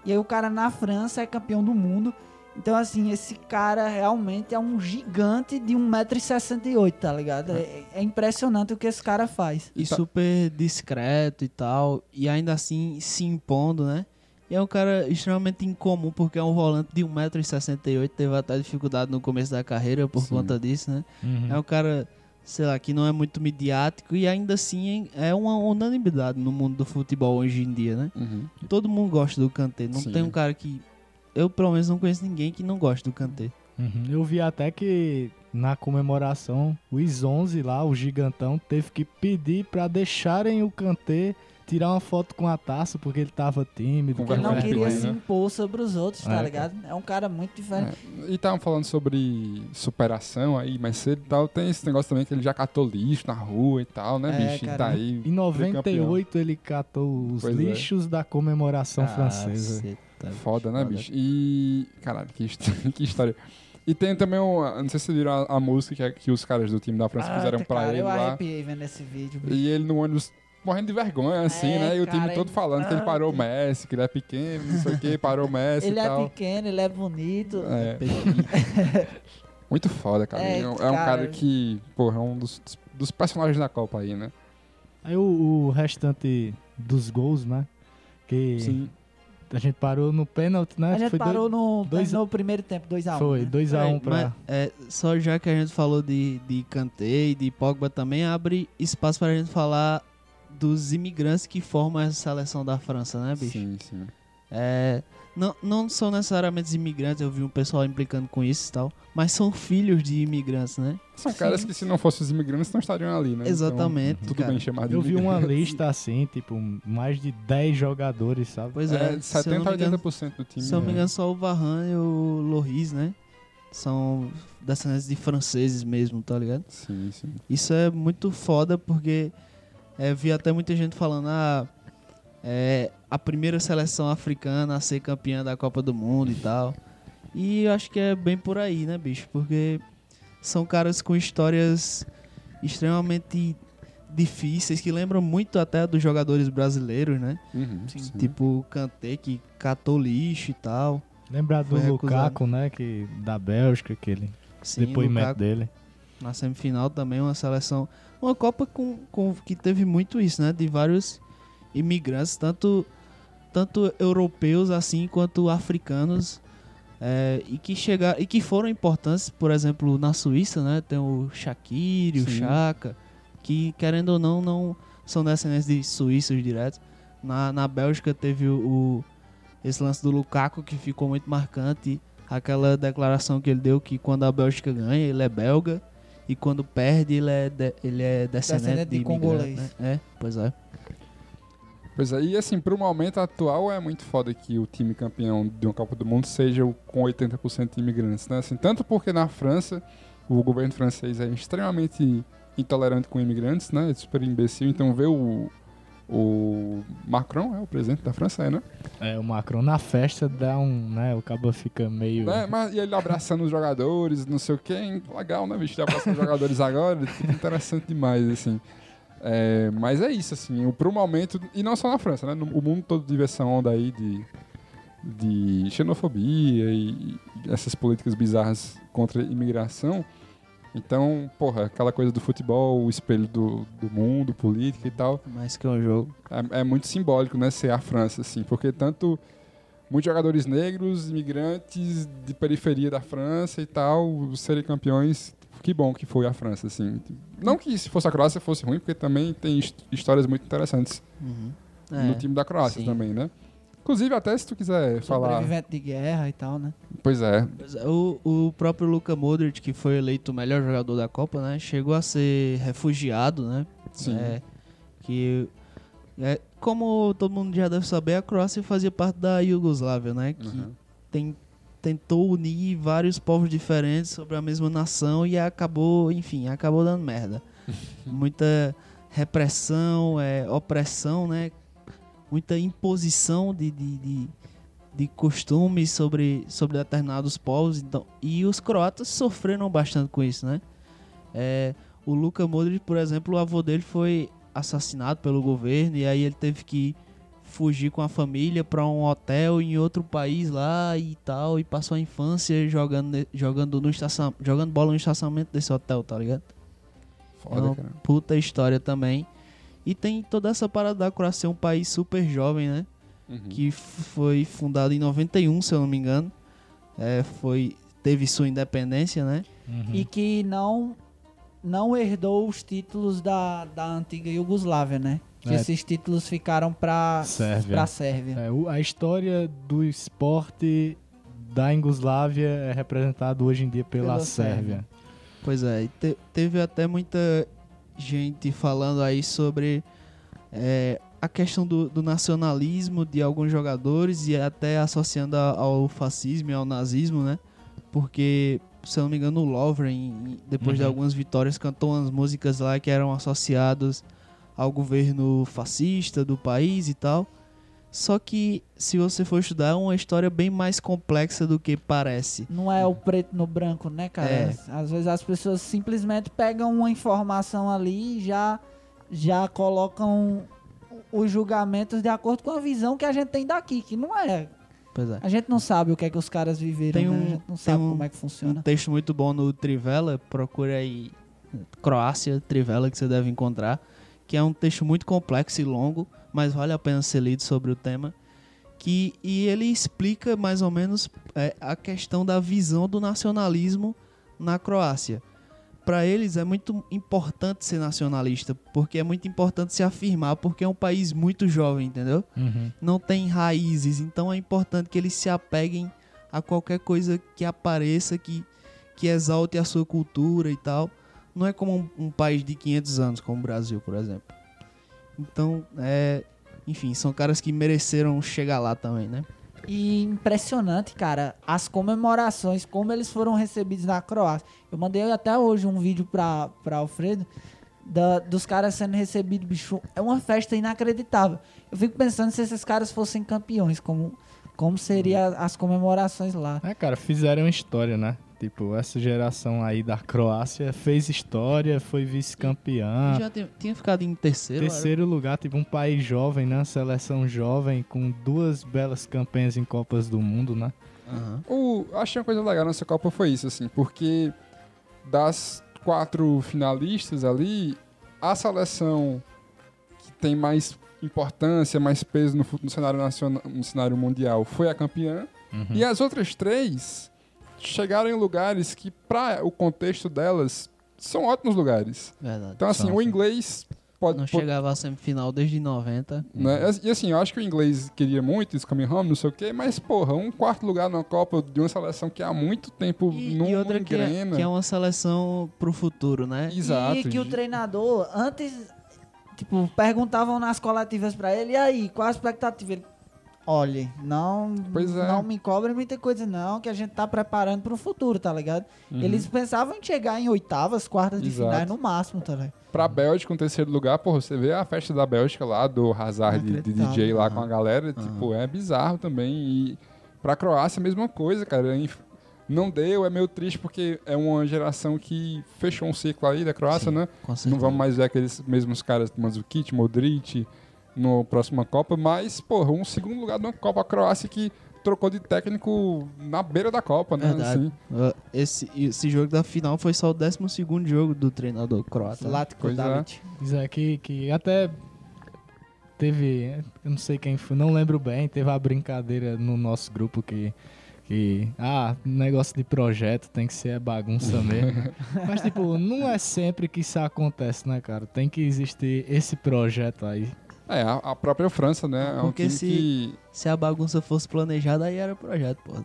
E aí o cara na França é campeão do mundo. Então, assim, esse cara realmente é um gigante de 1,68m, tá ligado? É, é impressionante o que esse cara faz. E tá- super discreto e tal, e ainda assim se impondo, né? E é um cara extremamente incomum, porque é um volante de 1,68m, teve até dificuldade no começo da carreira por Sim. conta disso, né? Uhum. É um cara, sei lá, que não é muito midiático e ainda assim é uma unanimidade no mundo do futebol hoje em dia, né? Uhum. Todo mundo gosta do Kanté. Não Sim. tem um cara que. Eu, pelo menos, não conheço ninguém que não goste do Kanté. Uhum. Eu vi até que na comemoração, os 11 lá, o gigantão, teve que pedir pra deixarem o Kanté tirar uma foto com a taça, porque ele tava tímido. Com Ele não queria né? se impor sobre os outros, tá É, ligado? É um cara muito diferente. É, E estavam falando sobre superação aí, mas cedo e tal. Tem esse negócio também que ele já catou lixo na rua e tal, né, É, bicho? E cara. tá aí. Em 98 ele catou os Pois é. lixos da comemoração francesa. Caceta. Foda, né, Foda. bicho? E. Caralho, que, hist- que história. E tem também um. Não sei se vocês viram a, a música que, que os caras do time da França fizeram Ah, pra cara, ele eu lá. arrepiei vendo esse vídeo. bicho. E ele no ônibus morrendo de vergonha, assim, É, né? E o time todo falando que ele Ah, parou o Messi, que ele é pequeno, não sei o que, parou o Messi Ele e é pequeno, ele é bonito. É. Muito foda, cara. É, É, um- é um cara. cara que, porra, é um dos, dos personagens da Copa aí, né? Aí o, o restante dos gols, né? Que Sim. a gente parou no pênalti, né? A gente Foi parou no, dois- no primeiro tempo, 2x1. Foi, né? 2x1 pra. Mas, é, só já que a gente falou de, de Kanté e de Pogba também, abre espaço pra gente falar dos imigrantes que formam essa seleção da França, né, bicho? Sim, sim. É, não, não são necessariamente os imigrantes, eu vi um pessoal implicando com isso e tal, mas são filhos de imigrantes, né? São caras que se não fossem os imigrantes não estariam ali, né? Exatamente, Então, tudo cara. bem chamado de Eu vi uma lista assim, tipo, mais de 10 jogadores, sabe? Pois É, é, de se eu 70 não a me engano, 80% do time. se eu não me né? engano, só o Varane e o Loris, né? São descendentes de franceses mesmo, tá ligado? Sim, sim. Isso é muito foda porque é, vi até muita gente falando, ah, é a primeira seleção africana a ser campeã da Copa do Mundo e tal. E eu acho que é bem por aí, né, bicho? Porque são caras com histórias extremamente difíceis que lembram muito até dos jogadores brasileiros, né? Uhum, sim. Tipo o Kanté que catou lixo e tal. Lembrar do. Lukaku, né? Que, da Bélgica, aquele Sim, depoimento Lukaku dele. na semifinal também uma seleção uma Copa com, com que teve muito isso né? De vários imigrantes tanto tanto europeus assim quanto africanos é, e que chegaram e que foram importantes por exemplo na Suíça né? Tem o Shaqiri o. Chaka que querendo ou não não são descendentes de suíços direto na, na Bélgica teve o, o- esse lance do Lukaku que ficou muito marcante. Aquela declaração que ele deu que quando a Bélgica ganha ele é belga e quando perde ele é, de- ele é descendente, Descendente de imigrante, congolês. né? É, pois é. Pois é, e assim, pro momento atual é muito foda que o time campeão de uma Copa do Mundo seja com 80% de imigrantes, né? Assim, tanto porque na França o governo francês é extremamente intolerante com imigrantes, né? É super imbecil, então ver o, o Macron, é o presidente da França, é, né? É, o Macron na festa dá um, né? O cabo fica meio. Né? Mas, e ele abraçando os jogadores, não sei o que, legal, né, bicho? Ele abraçando os jogadores agora, fica interessante demais, assim. É, mas é isso, assim, pro momento, e não só na França, né? no- o mundo todo vive essa onda aí de, de xenofobia e, e essas políticas bizarras contra a imigração. Então, porra, aquela coisa do futebol, o espelho do, do mundo, política e tal, Mais que um jogo. é, é muito simbólico, né, ser a França, assim, porque tanto muitos jogadores negros, imigrantes de periferia da França e tal, serem campeões, que bom que foi a França, assim. Não que se fosse a Croácia fosse ruim, porque também tem his- histórias muito interessantes Uhum. no time da Croácia sim. também, né? Inclusive, até se tu quiser falar... Sobrevivente de guerra e tal, né? Pois é, Pois é, O, o próprio Luka Modric, que foi eleito o melhor jogador da Copa, né? Chegou a ser refugiado, né? sim. É, que é, como todo mundo já deve saber, a Croácia fazia parte da Iugoslávia, né? Que Uhum. tem, tentou unir vários povos diferentes sobre a mesma nação e acabou, enfim, acabou dando merda. Muita repressão, é, opressão, né? Muita imposição de, de, de, de costumes sobre, sobre determinados povos. Então, e os croatas sofreram bastante com isso, né? É, o Luka Modric, por exemplo, o avô dele foi assassinado pelo governo e aí ele teve que fugir com a família para um hotel em outro país lá e tal e passou a infância jogando jogando no estacion, jogando bola no estacionamento desse hotel, tá ligado? Foda, Não. cara. Puta história também. E tem toda essa parada da Croácia ser um país super jovem, né? Uhum. que foi fundado em 91, se eu não me engano. É, foi, teve sua independência, né? Uhum. E que não, não herdou os títulos da, da antiga Iugoslávia, né? Que É. esses títulos ficaram pra Sérvia. pra Sérvia. É, a história do esporte da Iugoslávia é representado hoje em dia pela, Pela Sérvia. Sérvia. Pois é, e te- teve até muita gente falando aí sobre é, a questão do, do nacionalismo de alguns jogadores e até associando a- ao fascismo e ao nazismo, né? Porque, se eu não me engano, o Lovren, depois de Uhum. algumas vitórias, cantou umas músicas lá que eram associadas ao governo fascista do país e tal. Só que, se você for estudar, é uma história bem mais complexa do que parece. Não é o preto no branco, né, cara? É. Às vezes as pessoas simplesmente pegam uma informação ali e já, já colocam os julgamentos de acordo com a visão que a gente tem daqui, que não é. É. A gente não sabe o que é que os caras viveram, Tem né? um- a gente não sabe um- como é que Um funciona. texto muito bom no Trivela, procura aí Croácia, Trivela, que você deve encontrar, que é um texto muito complexo e longo, mas vale a pena ser lido sobre o tema. Que, e ele explica mais ou menos é, a questão da visão do nacionalismo na Croácia. Para eles é muito importante ser nacionalista, porque é muito importante se afirmar, porque é um país muito jovem, entendeu? Uhum. não tem raízes, então é importante que eles se apeguem a qualquer coisa que apareça, que, que exalte a sua cultura e tal. Não é como um, um país de 500 anos, como o Brasil, por exemplo. Então, é, enfim, são caras que mereceram chegar lá também, né? E impressionante, cara, as comemorações, como eles foram recebidos na Croácia. Eu mandei até hoje um vídeo pra, pra Alfredo da- dos caras sendo recebidos, bicho. É uma festa inacreditável. Eu fico pensando se esses caras fossem campeões, como, como seria as comemorações lá. É, cara, fizeram história, né? Tipo, essa geração aí da Croácia fez história, foi vice-campeã. Já tinha, ficado em terceiro. era- Terceiro lugar, tipo, um país jovem, né? Seleção jovem, com duas belas campanhas em Copas do Mundo, né? Aham. O, acho que uma coisa legal nessa Copa foi isso, assim, porque das quatro finalistas ali, a seleção que tem mais importância, mais peso no, no cenário nacional, no cenário mundial foi a campeã. Uhum. E as outras três chegaram em lugares que, para o contexto delas, são ótimos lugares. Verdade. Então, assim, o inglês pode. Não pode- chegava à semifinal desde 90. né? E assim, eu acho que o inglês queria muito isso, coming home, não sei o quê, mas, porra, um quarto lugar numa Copa de uma seleção que há muito tempo E, não e outra que é, engrena. que é uma seleção pro futuro, né? Exato. E que o treinador, antes, tipo, perguntavam nas coletivas pra ele, e aí, qual a expectativa? Ele, olha, não, é. não me cobre muita coisa não, que a gente tá preparando pro futuro, tá ligado? Uhum. Eles pensavam em chegar em oitavas, quartas de Exato. finais no máximo, tá ligado? Pra Bélgica, um terceiro lugar, porra, você vê a festa da Bélgica lá, do Hazard de. DJ lá Aham. com a galera, tipo, é bizarro também. E pra Croácia, a mesma coisa, cara. Inf- Não deu, é meio triste porque é uma geração que fechou um ciclo aí da Croácia, Sim, né? Não vamos mais ver aqueles mesmos caras, Mandzukic, Modric, no próxima Copa, mas, porra, um segundo lugar de uma Copa Croácia que trocou de técnico na beira da Copa, né? Verdade. Assim. Uh, Esse, esse jogo da final foi só o 12 jogo do treinador croata. Zlatko é. Davic. Isso é que, que até teve, eu não sei quem foi, não lembro bem, teve a brincadeira no nosso grupo que, que ah, negócio de projeto tem que ser bagunça mesmo. Mas, tipo, não é sempre que isso acontece, né, cara? Tem que existir esse projeto aí. É, a, a própria França, né? É um Porque time se- que. Se a bagunça fosse planejada, aí era projeto, pô.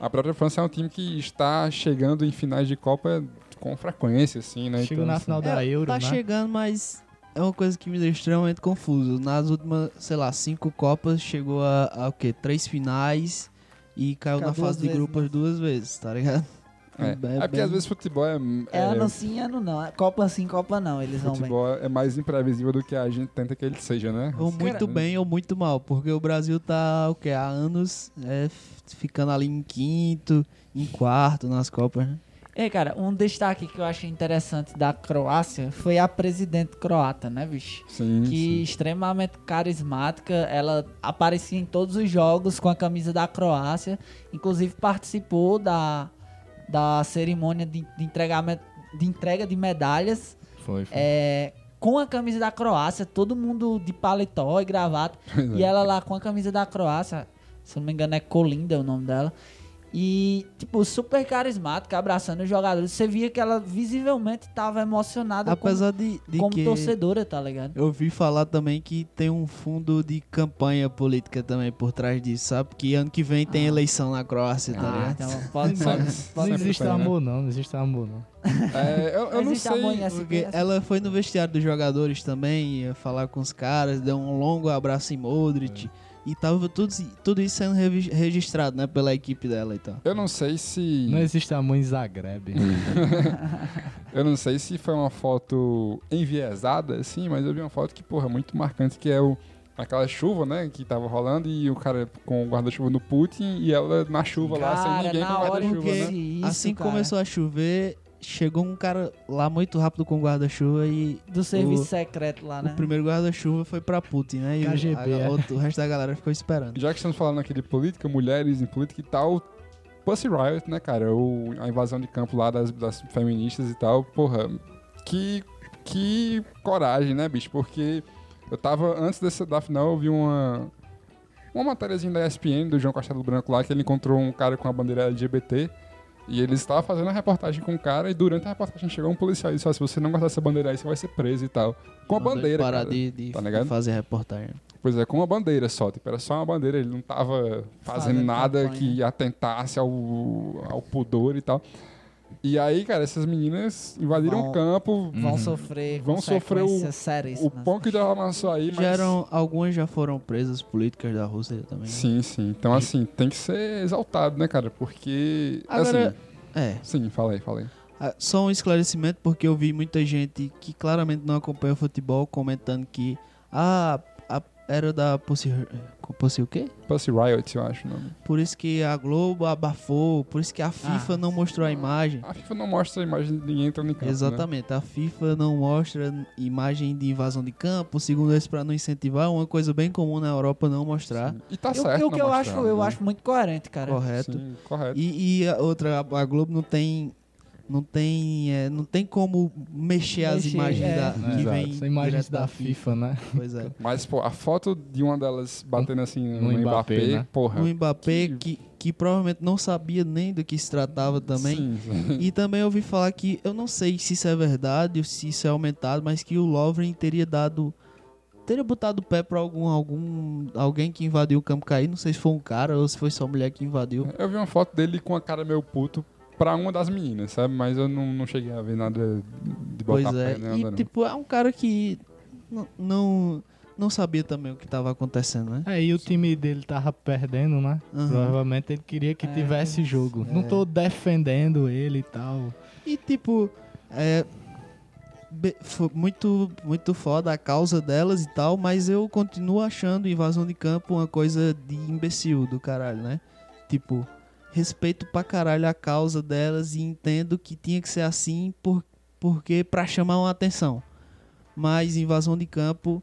A própria França é um time que está chegando em finais de Copa com frequência, assim, né? Chegou Então, na assim, final da É, Euro, tá né? chegando, mas é uma coisa que me deixa extremamente confuso. Nas últimas, sei lá, cinco Copas, chegou a, a o quê? Três finais e caiu na fase de grupos né? duas vezes, tá ligado? É, bem- é porque bem- às vezes futebol é. É, é- ano sim, ano não. É Copa sim, Copa não. Eles vão bem. futebol é mais imprevisível do que a gente tenta que ele seja, né? Ou muito bem ou muito mal, porque o Brasil tá, o quê? Há anos é, ficando ali em quinto, em quarto nas Copas, né? E, cara, um destaque que eu achei interessante da Croácia foi a presidente croata, né, bicho? Sim, que sim. extremamente carismática. Ela aparecia em todos os jogos com a camisa da Croácia. Inclusive participou da, da cerimônia de, de de entrega de medalhas Foi, foi. é, com a camisa da Croácia, todo mundo de paletó e gravata. Pois E é. ela lá com a camisa da Croácia, se não me engano é Colinda o nome dela. E, tipo, super carismática, abraçando os jogadores. Você via que ela visivelmente tava emocionada Apesar de, de como, como que torcedora, tá ligado? eu ouvi falar também que tem um fundo de campanha política também por trás disso, sabe? Que ano que vem tem Ah. eleição na Croácia, tá Ah, ligado? então pode, pode, Não pode sempre existe né? amor, não. Não existe amor, não. É, eu, eu não sei. amor em SP, Porque assim. ela foi no vestiário dos jogadores também, ia falar com os caras, deu um longo abraço em Modric. E tava tudo, tudo isso sendo registrado, né, pela equipe dela e tal. Eu não sei se. Não existe amor em Zagreb. Eu não sei se foi uma foto enviesada, assim, mas eu vi uma foto que, porra, é muito marcante, que é o, aquela chuva, né, que tava rolando e o cara com o guarda-chuva no Putin e ela na chuva lá, sem Cara, ninguém com hora guarda-chuva, né? isso, assim que cara, começou a chover, chegou um cara lá muito rápido com guarda-chuva e Do serviço o- secreto lá, né? o primeiro guarda-chuva foi pra Putin, né? E o- KGB, a- é. outro- o resto da galera ficou esperando. Já que estamos falando aqui de política, mulheres em política e tal, Pussy Riot, né, cara? O, a invasão de campo lá das, das feministas e tal, porra, que, que coragem, né, bicho? Porque eu tava, antes desse, da final, eu vi uma, uma matériazinha da ESPN, do João Castelo Branco lá, que ele encontrou um cara com a bandeira LGBT e ele estava fazendo a reportagem com o cara e durante a reportagem chegou um policial e disse, ó, se você não gostar dessa bandeira aí, você vai ser preso e tal. Com a bandeira, parar cara. de, de Tá ligado? fazer reportagem. Pois é, com uma bandeira só, tipo, era só uma bandeira, ele não tava fazendo Fazendo nada campanha. que atentasse ao, ao pudor e tal. E aí, cara, essas meninas invadiram Vão- o campo, Vão Uhum. sofrer Vão sofrer o- o pão que deu amassou aí, mas... Já eram, algumas já foram presas políticas da Rússia também. né? Sim, sim. Então, assim, tem que ser exaltado, né, cara? Porque, Agora- assim... É, Sim, falei, falei. Ah, Só um esclarecimento, porque eu vi muita gente que claramente não acompanha futebol comentando que ah, era da Pussy, Pussy o quê? Pussy Riot, eu acho o nome. Por isso que a Globo abafou, por isso que a FIFA Ah, não mostrou a imagem. A FIFA não mostra a imagem de ninguém entrando em campo, né? Exatamente, a FIFA não mostra imagem de invasão de campo, segundo eles, para não incentivar, é uma coisa bem comum na Europa não mostrar. Sim. E tá Eu- certo eu, o que não eu acho, mostrar, eu né? acho muito coerente, cara. Correto. Sim, correto. E, e a outra, a Globo não tem. Não tem, é, não tem como mexer, as Mexer, imagens é. da, É, que exato. vem São imagens direto da FIFA, né? Pois é. Mas, pô, a foto de uma delas batendo assim no, No Mbappé, Mbappé, né? porra. O Mbappé, que- que, que provavelmente não sabia nem do que se tratava também. Sim, sim. E também ouvi falar que, eu não sei se isso é verdade ou se isso é aumentado, mas que o Lovren teria dado. Teria botado o pé pra algum, algum. Alguém que invadiu o campo cair. Não sei se foi um cara ou se foi só mulher que invadiu. Eu vi uma foto dele com a cara meio puto pra uma das meninas, sabe? Mas eu não, não cheguei a ver nada de botar Pois é. pé, né? E tipo, é um cara que não, não sabia também o que tava acontecendo, né? É, e o time dele tava perdendo, né? Aham. Provavelmente ele queria que É. tivesse jogo. É. Não tô defendendo ele e tal. E tipo, é. be- Foi muito, muito foda a causa delas e tal, mas eu continuo achando invasão de campo uma coisa de imbecil do caralho, né? Tipo, respeito pra caralho a causa delas e entendo que tinha que ser assim por, porque pra chamar uma atenção. Mas invasão de campo,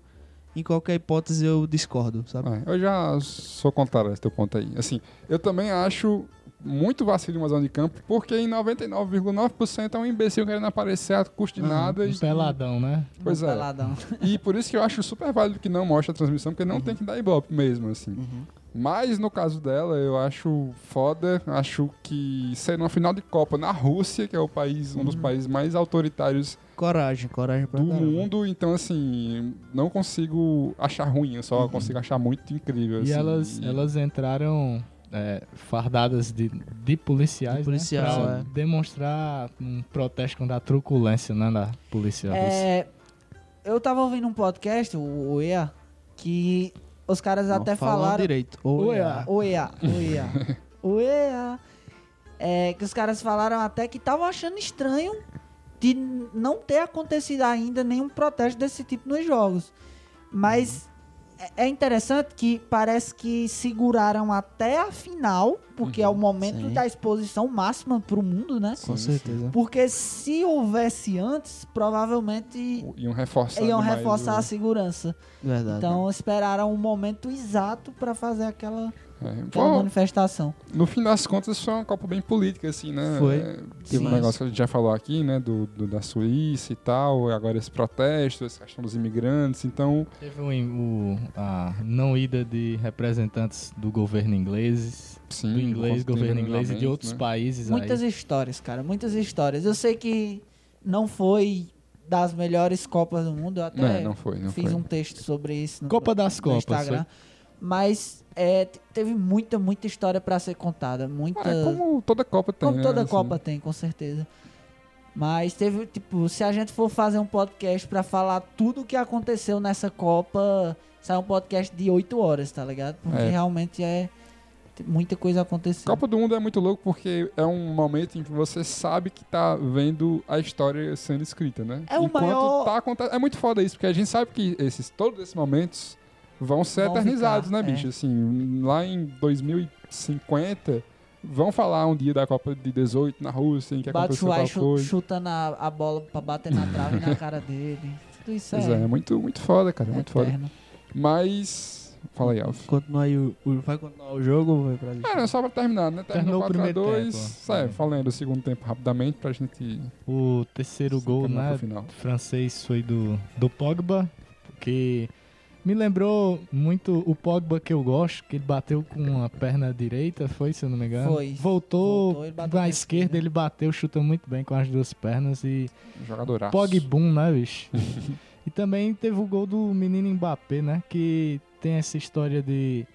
em qualquer hipótese, eu discordo, sabe? É, eu já sou contrário a esse teu ponto aí. Assim, eu também acho muito vacilo zona de campo, porque em 99,9% é um imbecil querendo aparecer a custo de Aham, nada. Um e, peladão, né? Pois Um é. peladão. e por isso que eu acho super válido que não mostre a transmissão, porque não Uhum. tem que dar ibope mesmo, assim. Uhum. Mas no caso dela, eu acho foda. Acho que ser uma final de Copa na Rússia, que é o país, um Uhum. dos países mais autoritários Coragem, coragem pra do caramba. mundo, então assim, não consigo achar ruim, eu só consigo achar muito incrível. E assim, elas, e- elas entraram é, fardadas de, de policiais, De policial, né? Pra é. demonstrar um protesto contra a truculência né, da polícia russa. É, eu tava ouvindo um podcast, o o EA, que os caras Não, até falaram. direito. Oi, Oi, ah. O EA, o EA. o EA. É, que os caras falaram até que estavam achando estranho de não ter acontecido ainda nenhum protesto desse tipo nos jogos. Mas é- é interessante que parece que seguraram até a final porque é o momento Sim. da exposição máxima pro mundo, né? Com Sim, certeza. Porque se houvesse antes, provavelmente Iam reforçar iam reforçar o- a segurança. Verdade. Então esperaram o momento exato pra fazer aquela, É, aquela bom, manifestação. no fim das contas, foi uma Copa bem política, assim, né? Foi. É, o negócio que a gente já falou aqui, né? Do, do- da Suíça e tal, agora esse protesto, essa questão dos imigrantes. Então, Teve o, o- a não ida de representantes do governo ingleses, sim. do inglês, governo inglês e de outros né? países Muitas aí. histórias, cara, muitas histórias. Eu sei que não foi das melhores Copas do Mundo, eu até É, não foi, não fiz foi. um texto sobre isso no, Copa das no Copas, Instagram. Mas é, teve muita, muita história pra ser contada. Muita. É como toda Copa tem, Como né? toda assim. Copa tem, com certeza. Mas teve, tipo, se a gente for fazer um podcast pra falar tudo o que aconteceu nessa Copa, sai um podcast de 8 horas, tá ligado? Porque É. realmente é. Muita coisa aconteceu. Copa do Mundo é muito louco porque é um momento em que você sabe que tá vendo a história sendo escrita, né? É o Enquanto maior- tá acontecendo. É muito foda isso, porque a gente sabe que esses, todos esses momentos vão ser Vão eternizados, ficar, né, é. bicho? Assim, lá em 2050, vão falar um dia da Copa de 18 na Rússia, em que aconteceu tal coisa. chutando a, a bola pra bater na trave na cara dele. Tudo isso é, é, é muito, muito foda, cara, muito foda. eterno. Mas. Fala aí, Alf. Continua aí o, o- vai continuar o jogo ou vai pra lista? É, só pra terminar, né? Terminou Terminou o primeiro 4x2. tempo, É, é. falando do segundo tempo rapidamente pra gente. O terceiro gol, né, final. francês foi do, do Pogba, que me lembrou muito o Pogba que eu gosto, que ele bateu com a perna direita, foi, se eu não me engano? Foi. Voltou, Voltou, na esquerda, esquerda. ele bateu, chuta muito bem com as duas pernas e Jogadoraço. Pogbum, né, bicho? e também teve o gol do menino Mbappé, né, que tem essa história de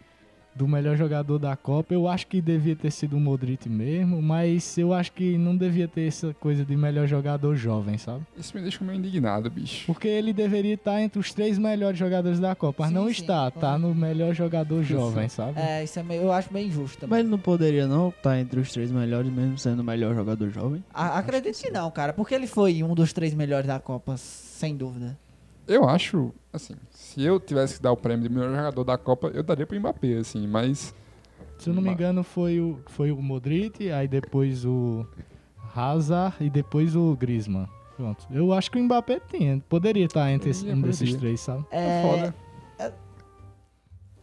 do melhor jogador da Copa. Eu acho que devia ter sido o Modric mesmo, mas eu acho que não devia ter essa coisa de melhor jogador jovem, sabe? Isso me deixa meio indignado, bicho. Porque ele deveria estar entre os três melhores jogadores da Copa, mas Sim, não sim, está, com tá no melhor jogador jovem, sabe? É, isso é meio, eu acho meio injusto também. Mas ele não poderia não estar entre os três melhores, mesmo sendo o melhor jogador jovem? A- acredito que não, cara, porque ele foi um dos três melhores da Copa, sem dúvida. Eu acho, assim, se eu tivesse que dar o prêmio de melhor jogador da Copa, eu daria pro Mbappé, assim, mas. Se eu não me engano, foi o, foi o Modric, aí depois o Hazard e depois o Griezmann. Pronto. Eu acho que o Mbappé tinha, poderia estar entre esse- um desses três, sabe? É, É, foda.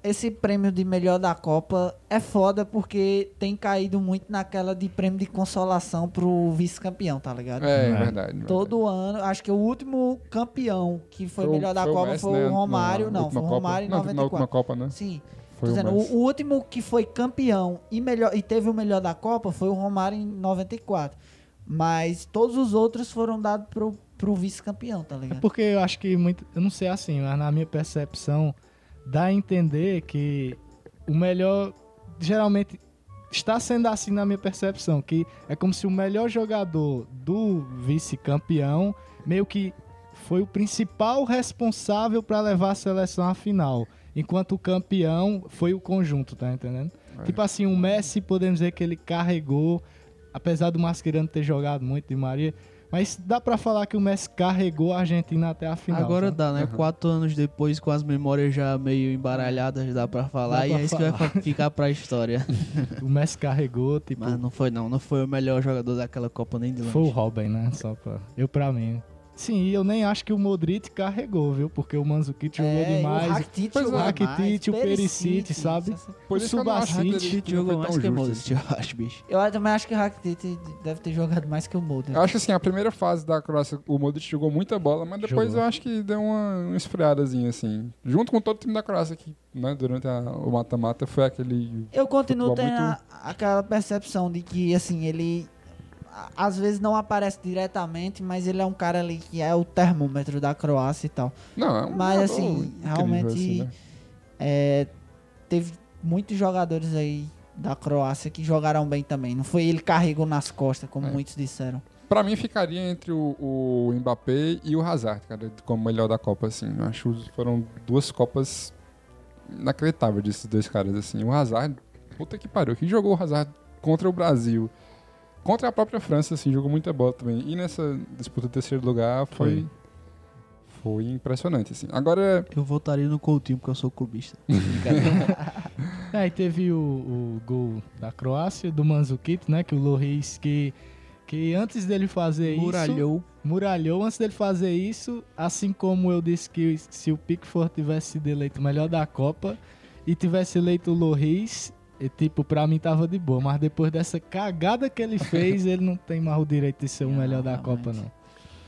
Esse prêmio de melhor da Copa é foda porque tem caído muito naquela de prêmio de consolação pro vice-campeão, tá ligado? É, É. verdade. verdade. Todo ano, acho que o último campeão que foi, o- melhor da o Copa Messi, foi né, o Romário. não, última foi o Copa. Romário em Não, Na última 94. Copa, né? Sim. Foi Tô o dizendo, o, o último que foi campeão e, melhor, e teve o melhor da Copa foi o Romário em 94. Mas todos os outros foram dados pro, pro vice-campeão, tá É ligado? porque eu acho que muito. Eu não sei assim, mas na minha percepção, dá a entender que o melhor. Geralmente está sendo assim na minha percepção, que é como se o melhor jogador do vice-campeão meio que foi o principal responsável para levar a seleção à final. Enquanto o campeão foi o conjunto, tá entendendo? É. Tipo assim, o Messi, podemos dizer que ele carregou, apesar do Mascherano ter jogado muito de Maria, mas dá pra falar que o Messi carregou a Argentina até a final. Agora sabe? dá, né? Uhum. Quatro anos depois, com as memórias já meio embaralhadas, dá pra falar. Dá e pra é isso que vai ficar pra história. O Messi carregou, tipo, Mas não foi não. Não foi o melhor jogador daquela Copa nem de longe. foi o Robin, né? Só pra... Eu pra mim. Sim, e eu nem acho que o Modric carregou, viu? Porque o Manzukic jogou É, demais. O Rakitic é. demais, o Perisic, sabe? Por o eu não acho que Subasic jogou mais tão que o Modric, eu acho, bicho. Eu também acho que o Rakitic deve ter jogado mais que o Modric. Eu acho que assim, a primeira fase da Croácia, o Modric jogou muita bola, mas depois Jogou. eu acho que deu uma, uma esfriadazinha, assim. Junto com todo o time da Croácia que, né, durante a- o mata-mata foi aquele. Eu continuo tendo muito- a- aquela percepção de que, assim, ele às vezes não aparece diretamente, mas ele é um cara ali que é o termômetro da Croácia e tal. Não, é um Mas, assim, realmente- assim, né? É, teve muitos jogadores aí da Croácia que jogaram bem também. Não foi ele carregou nas costas, como É. muitos disseram. Pra mim ficaria entre o, o Mbappé e o Hazard, cara, como melhor da Copa, assim. Eu acho que foram duas Copas inacreditáveis desses dois caras, assim. O Hazard, puta que pariu, que jogou o Hazard contra o Brasil. Contra a própria França, assim, jogou muita bola também. E nessa disputa de terceiro lugar foi... Foi impressionante, assim. Agora, Eu votaria no Coutinho porque eu sou clubista. Aí teve o, o gol da Croácia, do Manzukic, né? Que o Loris, que, que antes dele fazer isso... Muralhou. Muralhou antes dele fazer isso, assim como eu disse que se o Pickford tivesse sido eleito o melhor da Copa e tivesse eleito o Loris, e, tipo, pra mim tava de boa. Mas depois dessa cagada que ele fez, ele não tem mais o direito de ser o melhor da. Copa, não.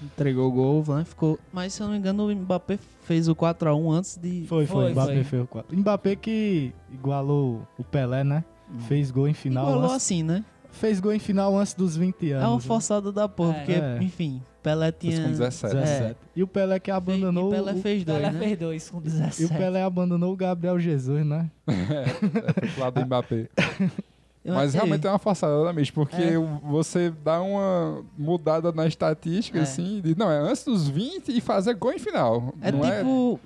Entregou o gol, o Van ficou. Mas se eu não me engano, o Mbappé fez o 4x1 antes de. Foi, foi. Foi, Mbappé foi. fez o 4. Mbappé que igualou o Pelé, né? Fez gol em final. Igualou antes- assim, né? Fez gol em final antes dos 20 anos. É uma né? forçada da porra, É. porque, É. enfim, Pelé tinha. com 17. 17. E o Pelé que abandonou. E Pelé o- fez dois, Ela né? fez dois com E 17. o Pelé abandonou o Gabriel Jesus, né? É, foi pro lado do Mbappé. Mas realmente é uma forçada mesmo, porque É. você dá uma mudada na estatística, É. assim, de, não, é antes dos 20 e fazer gol em final. É não tipo.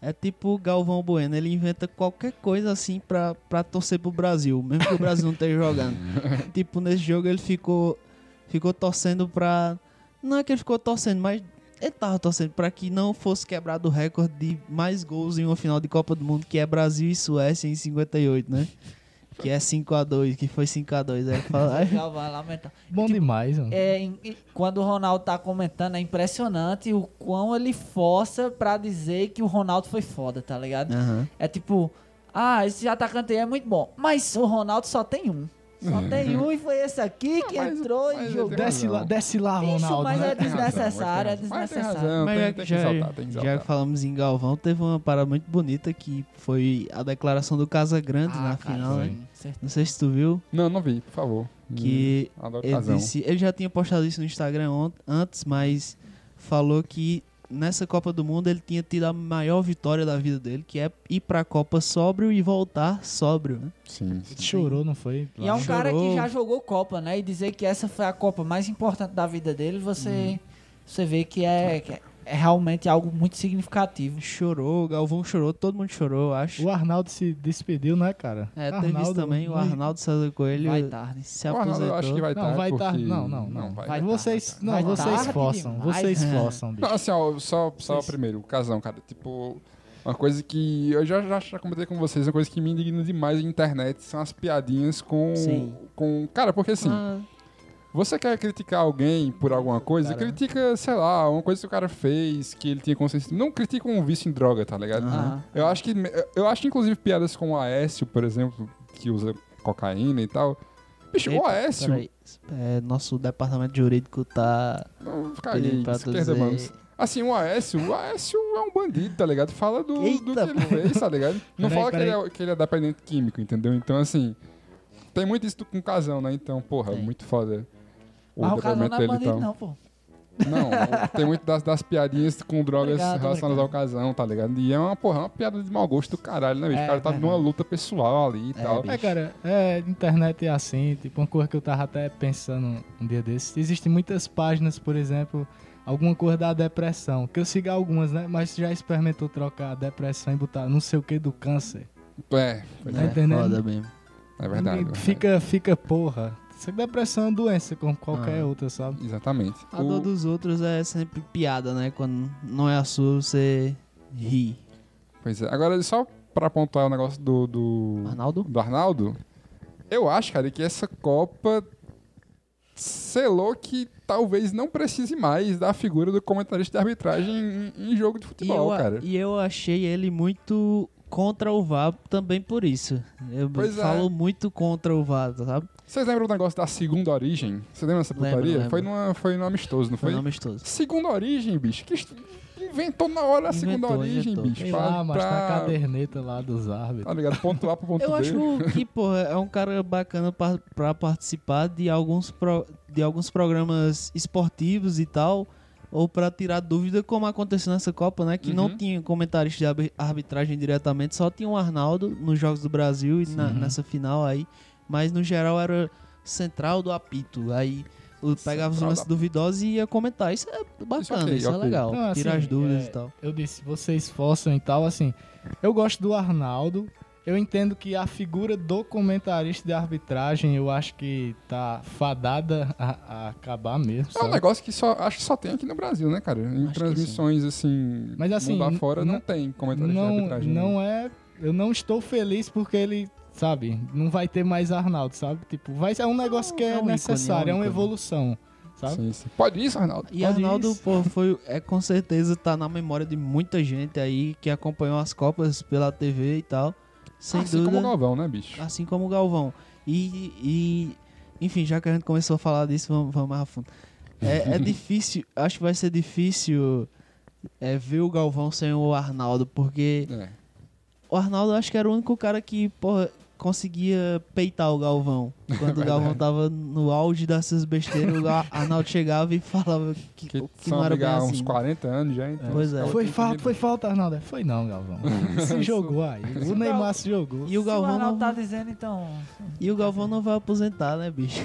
É tipo o Galvão Bueno, ele inventa qualquer coisa assim pra, pra torcer pro Brasil, mesmo que o Brasil não esteja jogando. tipo, nesse jogo ele ficou, ficou torcendo pra. Não é que ele ficou torcendo, mas ele tava torcendo pra que não fosse quebrado o recorde de mais gols em uma final de Copa do Mundo, que é Brasil e Suécia em 58, né? Que é 5x2, que foi 5x2. Aí ele fala, "Ai, Já vai lamentar. Bom Tipo, demais, mano. É, em- quando o Ronaldo tá comentando, é impressionante o quão ele força pra dizer que o Ronaldo foi foda, tá ligado? Aham. É tipo, ah, esse atacante aí é muito bom. Mas o Ronaldo só tem um. Só tem um e foi esse aqui que mas- entrou mas e ele jogou. tem Desce lá, razão. desce lá, Ronaldo. mas né? é Tem razão, desnecessário, é mas tem razão. Mas tem desnecessário. razão, Mas tem, que já, exaltar, tem que já exaltar. que falamos em Galvão, teve uma parada muito bonita que foi a declaração do Casa Grande Ah, na final, né? Não sei se tu viu, Não, não vi, por favor. que Hum, adoro ele casão. disse, ele já tinha postado isso no Instagram ont- antes, mas falou que nessa Copa do Mundo ele tinha tido a maior vitória da vida dele, que é ir pra Copa sóbrio e voltar sóbrio, né? Sim, sim. Chorou, não foi? E é um cara Chorou. que já jogou Copa, né? E dizer que essa foi a Copa mais importante da vida dele, você, você vê que é, que é realmente algo muito significativo. Chorou, o Galvão chorou, todo mundo chorou, eu acho. O Arnaldo se despediu, né, cara? É, teve isso Arnaldo, também, o mas- Arnaldo César Coelho Vai tarde. se O Arnaldo, aposentou. eu acho que vai Não, estar vai porque... tarde. Não, não, não. vai. Vai vocês, tarde. não, Vai vocês tarde forçam, vocês É. forçam, bicho. Não, assim, ó, só, só Vocês- primeiro, o casão, cara. Tipo, uma coisa que eu já, já, já comentei com vocês, uma coisa que me indigna demais na internet são as piadinhas com. Sim. com Cara, porque assim, Ah, você quer criticar alguém por alguma coisa, Cara. critica, sei lá, uma coisa que o cara fez, que ele tinha consciência. Não critica um vício em droga, tá ligado? Aham. Eu acho que. Eu acho que, inclusive, piadas com o Aécio, por exemplo, que usa cocaína e tal. Bicho, o Eita, Aécio. peraí. É, nosso departamento jurídico tá Não, fica aí, esquerda, mano. Assim, o Aécio, o Aécio é um bandido, tá ligado? Fala do, do que Eita, ele fez, tá ligado? Não Peraí, fala que ele, peraí. é, que ele é dependente químico, entendeu? Então, assim, tem muito isso com casão, né? Então, porra, Tem. muito foda. O Mas o casal depoimento não é bandido, tal. não, pô. Não, tem muito das, das piadinhas com drogas Obrigado, relacionadas obrigado. ao casão, tá ligado? E é uma, porra, uma piada de mau gosto do caralho, né, bicho? É, o cara tá verdade. numa luta pessoal ali e É, tal. bicho. É, cara, é, internet é assim, tipo, uma coisa que eu tava até pensando um dia desses. Existem muitas páginas, por exemplo, alguma coisa da depressão, que eu sigo algumas, né? Mas já experimentou trocar a depressão e botar não sei o que do câncer. É, Tá é entendendo? foda mesmo. é verdade. é verdade. Fica, fica porra. Isso aqui depressão é uma doença, como qualquer Ah. outra, sabe? Exatamente. A O- dor dos outros é sempre piada, né? Quando não é a sua, você ri. Pois é. Agora, só pra pontuar o negócio do, do, Arnaldo? do Arnaldo, eu acho, cara, que essa Copa selou que talvez não precise mais da figura do comentarista de arbitragem em, em jogo de E futebol, eu, cara. e eu achei ele muito contra o VAR também por isso. Eu Pois é. falo muito contra o VAR, sabe? Vocês lembram do negócio da segunda origem? Você lembra dessa Lembro, putaria? lembro. Foi, numa, foi no amistoso, não Foi foi? um amistoso. Segunda origem, bicho. Que est- inventou na hora a segunda Inventou, origem, inventou. bicho. Sei pra- lá, mas tá pra- a caderneta lá dos Tá árbitros. ligado? Ponto A pro ponto Eu B. acho que, porra, é um cara bacana pra, pra participar de alguns, pro- de alguns programas esportivos e tal, ou pra tirar dúvida, como aconteceu nessa Copa, né? Que Uhum. não tinha comentarista de arbi- arbitragem diretamente, só tinha o Arnaldo nos Jogos do Brasil e na- nessa final aí, mas no geral era central do apito. Aí o- pegava os lances do duvidosos e ia comentar. Isso é bacana, ok, isso, é ok. legal. Não, Tira assim, as dúvidas é, e tal. Eu disse, vocês forçam e tal, assim. Eu gosto do Arnaldo. Eu entendo que a figura do comentarista de arbitragem, eu acho que tá fadada a, a acabar mesmo. É um sabe? negócio que só, acho que só tem aqui no Brasil, né, cara? Em Acho transmissões, assim, Mas, assim, mundo afora, não, não- tem comentário de não, arbitragem. né? não é. Eu não estou feliz porque ele sabe? Não vai ter mais Arnaldo, sabe? Tipo, vai ser um negócio que é é, um ícone, necessário, é é um uma ícone. evolução, sabe? Sim, sim. Pode isso, Arnaldo? E Pode Arnaldo, isso. pô, foi, é com certeza tá na memória de muita gente aí que acompanhou as Copas pela TV e tal. Sem assim dúvida. como o Galvão, né, bicho? Assim como o Galvão. E, e, enfim, já que a gente começou a falar disso, vamos, vamos mais a fundo. É, é difícil, acho que vai ser difícil é, ver o Galvão sem o Arnaldo, porque É. o Arnaldo acho que era o único cara que, porra, conseguia peitar o Galvão. Quando o Galvão tava no auge dessas besteiras, o Arnaldo chegava e falava que, Que, que são não era bem assim. uns 40 anos já, então. Pois é. Foi falta, foi falta, Arnaldo. Foi não, Galvão. Se jogou aí. O Neymar se jogou. E o Se o Galvão Arnaldo não, tá dizendo, então... e o Galvão não vai aposentar, né, bicho?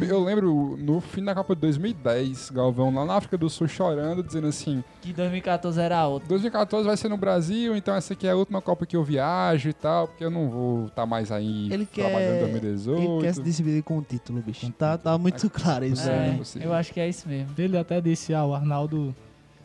Eu lembro no fim da Copa de 2010, Galvão lá na África do Sul chorando, dizendo assim: Que 2014 era outro. 2014 vai ser no Brasil, então essa aqui é a última Copa que eu viajo e tal, porque eu não vou estar mais aí Ele trabalhando em quer, 2018. ele quer se despedir com o título, bicho. Tá, tá muito claro isso. É, É, possível. eu acho que é isso mesmo. Ele até disse, ah, o Arnaldo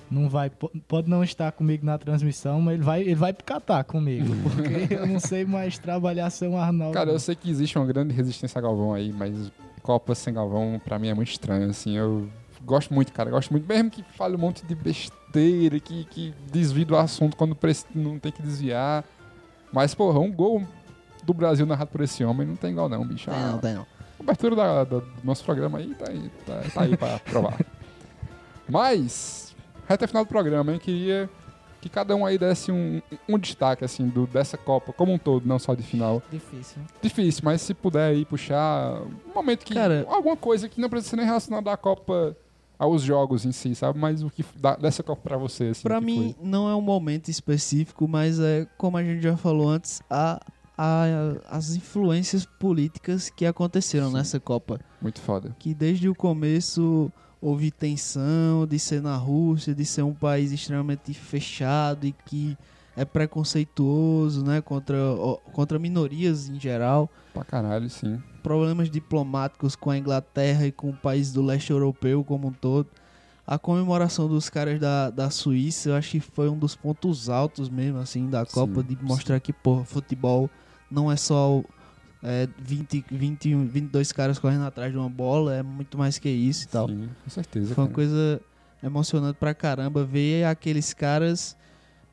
não vai, po- pode não estar comigo na transmissão, mas ele vai, ele vai Catar comigo, porque eu não sei mais trabalhar sem o Arnaldo. Cara, eu sei que existe uma grande resistência a Galvão aí, mas Copa sem Galvão pra mim é muito estranho, assim, eu gosto muito, cara, gosto muito, mesmo que fale um monte de besteira, que, que desvie do assunto quando não tem que desviar, mas, porra, um gol do Brasil narrado por esse homem não tem igual não, bicho. Tem não, A tem não. abertura da- da- do nosso programa aí tá aí, tá, tá aí pra provar. Mas, reta final do programa, eu queria que cada um aí desse um, um destaque, assim, do, dessa Copa como um todo, não só de final. Difícil. Difícil, mas se puder aí puxar um momento que. Cara- alguma coisa que não precisa ser nem relacionada à Copa aos jogos em si, sabe? Mas o que da- dessa Copa pra você, assim. Que mim, não é um momento específico, mas é, como a gente já falou antes, a, a- as influências políticas que aconteceram Sim. nessa Copa. muito foda. Que desde o começo houve tensão de ser na Rússia, de ser um país extremamente fechado e que é preconceituoso, né, contra, contra minorias em geral. Pra caralho, sim. problemas diplomáticos com a Inglaterra e com o país do leste europeu como um todo. A comemoração dos caras da, da Suíça, eu acho que foi um dos pontos altos mesmo, assim, da Copa, de mostrar que, porra, futebol não é só é, 20, 21, 22 caras correndo atrás de uma bola, é muito mais que isso e tal. Sim, com certeza. Foi uma cara. coisa emocionante pra caramba ver aqueles caras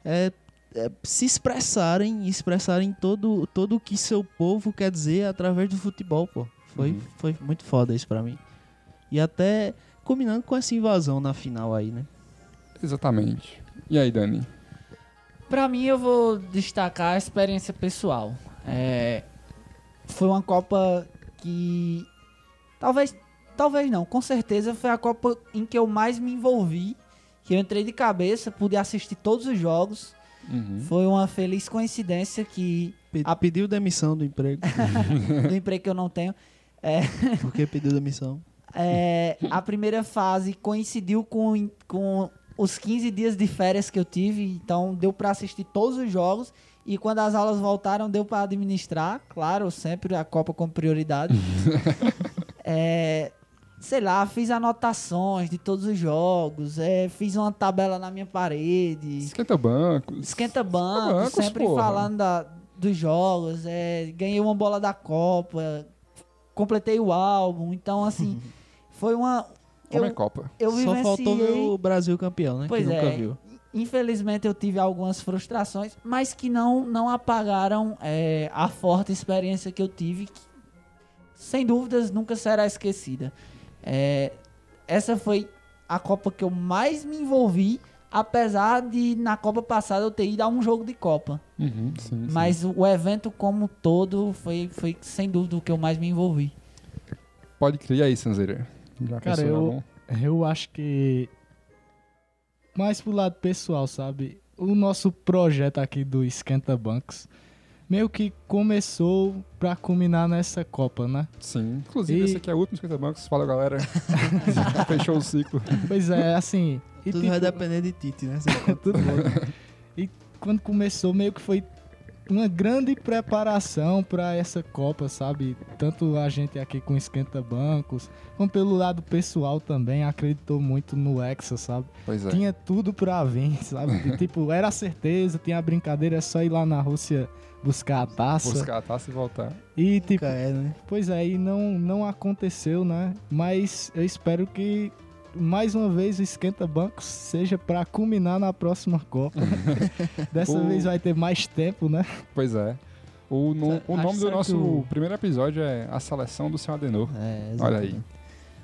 é, é, se expressarem, expressarem todo, todo o que seu povo quer dizer através do futebol, pô. Foi, Uhum. foi muito foda isso pra mim. E até combinando com essa invasão na final aí, né? Exatamente. E aí, Dani? Pra mim, eu vou destacar a experiência pessoal. É, foi uma Copa que. Talvez. Talvez não, com certeza foi a Copa em que eu mais me envolvi. Que eu entrei de cabeça, pude assistir todos os jogos. Uhum. Foi uma feliz coincidência que. Pe- A- Pediu demissão do emprego. do emprego que eu não tenho. Por que pediu demissão? É, a primeira fase coincidiu com, com os 15 dias de férias que eu tive, então deu pra assistir todos os jogos. E quando as aulas voltaram, deu pra administrar, claro, sempre a Copa como prioridade. É, sei lá, fiz anotações de todos os jogos, é, fiz uma tabela na minha parede, Esquenta bancos. esquenta banco, bancos, sempre porra. falando da- dos jogos, é, ganhei uma bola da Copa, completei o álbum, então assim, foi uma. Homem Eu, Copa. eu Só faltou ver o Brasil campeão, né? Pois que nunca é. viu. Infelizmente eu tive algumas frustrações, mas que não, não apagaram é, a forte experiência que eu tive, que, sem dúvidas nunca será esquecida. É, essa foi a Copa que eu mais me envolvi, apesar de na Copa passada eu ter ido a um jogo de Copa. Uhum, sim, sim. Mas o evento como um todo foi, foi sem dúvida o que eu mais me envolvi. Pode crer. E aí, Sanzeira? Já Cara, eu-? Eu acho que. Mais pro lado pessoal, sabe? O nosso projeto aqui do Esquenta Bancos meio que começou pra culminar nessa Copa, né? Sim. Inclusive, E- esse aqui é o último Esquenta Bancos. Fala, galera. Fechou o ciclo. Pois é, assim. E Tudo tipo, vai depender de Tite, né? tudo bom. E quando começou, meio que foi uma grande preparação para essa Copa, sabe? Tanto a gente aqui com Esquenta Bancos, como pelo lado pessoal também, acreditou muito no Hexa, sabe? Pois é. Tinha tudo pra vir, sabe? E, tipo, era certeza, tinha a brincadeira, é só ir lá na Rússia buscar a taça. Buscar a taça e voltar. E, tipo, é, né? Pois é, e não, não aconteceu, né? Mas eu espero que mais uma vez o Esquenta Bancos seja para culminar na próxima Copa. Dessa O- vez vai ter mais tempo, né? Pois é. O, no- o nome do nosso o- primeiro episódio é A Seleção do Seu Adenor. É, Olha aí.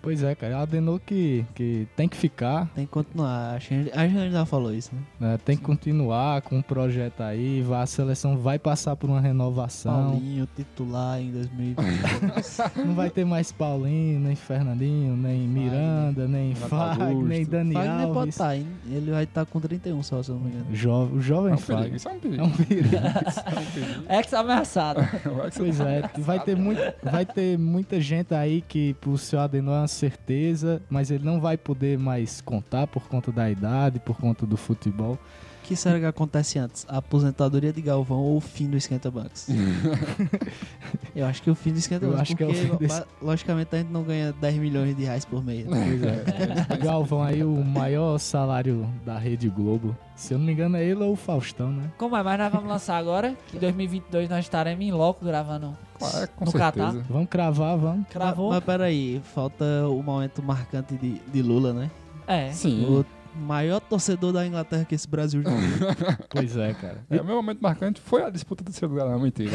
Pois é, cara. Adenou que, que tem que ficar, Tem que continuar. Que a gente, a gente já falou isso, né? né? tem que continuar com o projeto aí. vai- A seleção vai passar por uma renovação. Paulinho, titular em 2022. Não vai ter mais Paulinho, nem Fernandinho, nem Miranda, nem Fag, nem Dani Fagner pode Alves. estar, hein? Ele vai estar com 31 só, se eu não me engano. Jo, o É jovem perigo, Fag. isso é um perigo. É um perigo. É. Ex ameaçado. Que você Pois tá é, vai ter, muito, vai ter muita gente aí que pro seu Adenor é uma certeza, mas ele não vai poder mais contar por conta da idade, por conta do futebol. O que será que acontece antes? A aposentadoria de Galvão ou o fim do Esquenta Bancos? Eu acho que o fim do Esquenta Bancos, é o porque fim desse- lo- logicamente a gente não ganha 10 milhões de reais por mês. né? Pois é. Galvão aí, o maior salário da Rede Globo. Se eu não me engano, é ele ou o Faustão, né? Como é? Mas nós vamos lançar agora. que Em 2022 nós estaremos em loco gravando. É, com No Catar. certeza. Vamos cravar, vamos. Cravou? Mas, mas peraí, falta o momento marcante de, de Lula, né? É. Sim. O maior torcedor da Inglaterra que esse Brasil já viu. Pois é, cara. É, o meu momento marcante foi a disputa do terceiro lugar na mentira.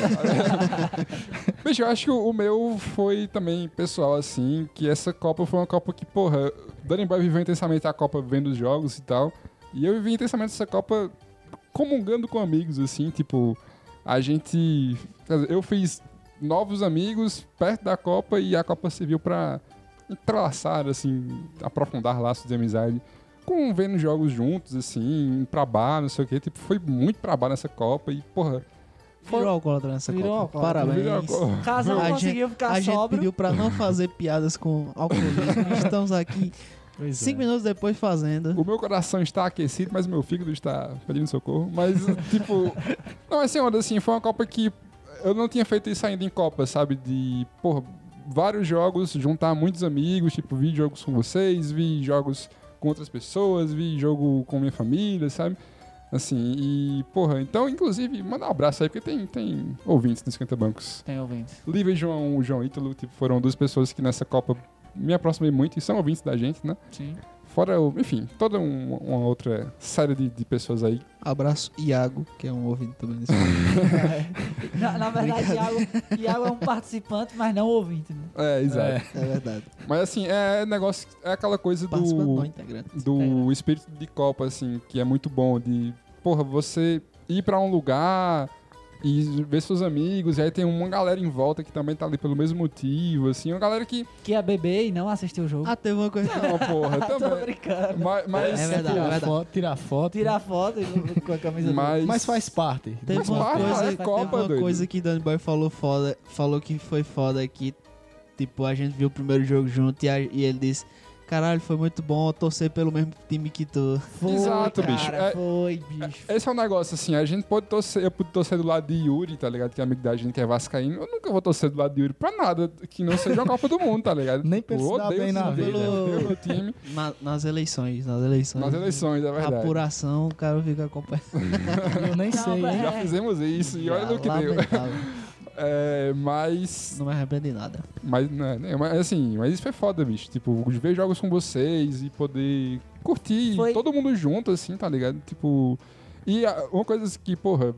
Bicho, eu acho que o meu foi também pessoal, assim, que essa Copa foi uma Copa que, porra, Danny Boy viveu intensamente a Copa vendo os jogos e tal. E eu vivi intensamente essa Copa comungando com amigos, assim, tipo, a gente. quer dizer, Eu fiz novos amigos perto da Copa e a Copa serviu pra entrelaçar, assim, aprofundar laços de amizade. Com vendo jogos juntos, assim, pra bar, não sei o quê. Tipo, foi muito pra bar nessa Copa e, porra. Foi... Virou alcoólatra nessa Virou Copa. alcoólatra. Parabéns. Virou alcoólatra. Caso não conseguiu ficar A gente sóbrio. pediu pra não fazer piadas com alcoolismo. Estamos aqui Pois cinco é. minutos depois fazendo. O meu coração está aquecido, mas o meu fígado está pedindo socorro. Mas, tipo. Não, assim, onda, assim, foi uma Copa que eu não tinha feito isso ainda em Copa, sabe? De, porra, vários jogos, juntar muitos amigos, tipo, vi jogos com vocês, vi jogos com outras pessoas, vi jogo com minha família, sabe? Assim, e, porra, então, inclusive, manda um abraço aí, porque tem, tem ouvintes no Esquenta Bancos. Tem ouvintes. Lívia e João, o João Ítalo, tipo, foram duas pessoas que nessa Copa me aproximei muito e são ouvintes da gente, né? Sim. Fora, o- enfim, toda um- uma outra série de, de pessoas aí. Abraço Iago, que é um ouvinte também desse na, na verdade, Iago, Iago é um participante, mas não ouvinte. Né? É, exato. É. É verdade. Mas assim, é negócio, é aquela coisa do, integrante. do espírito de Copa, assim, que é muito bom. De, porra, você ir pra um lugar e ver seus amigos, e aí tem uma galera em volta que também tá ali pelo mesmo motivo, assim, uma galera que. Que ia beber e não assistiu o jogo. Ah, teve uma coisa. Não, porra, Tô também. brincando. Mas, mas, É verdade, é Tirar verdade. foto, tirar foto. Tirar foto com a camisa mas, Mas faz parte. Teve Faz uma, parte, coisa, é teve Copa, uma doido. coisa que Danny Boy falou foda, falou que foi foda que tipo a gente viu o primeiro jogo junto e, a- e ele disse Caralho, foi muito bom torcer pelo mesmo time que tu. Foi, Exato, cara, bicho. É- Foi, bicho. Esse é um negócio assim, a gente pode torcer, eu pude torcer do lado de Yuri, tá ligado? Que é amigo da gente que é vascaíno. Eu nunca vou torcer do lado de Yuri pra nada que não seja uma Copa do Mundo, tá ligado? Nem odeio bem na vida. odeio meu time Na- nas eleições, nas eleições. nas eleições, é verdade. Apuração, o cara fica acompanhando. Eu nem Não, sei. Já fizemos isso e olha no que deu. É, mas. Não me arrependo de nada. Mas, né, né, mas assim, mas isso foi foda, bicho. Tipo, ver jogos com vocês e poder curtir Foi- todo mundo junto, assim, tá ligado? Tipo. E a- uma coisa que, porra,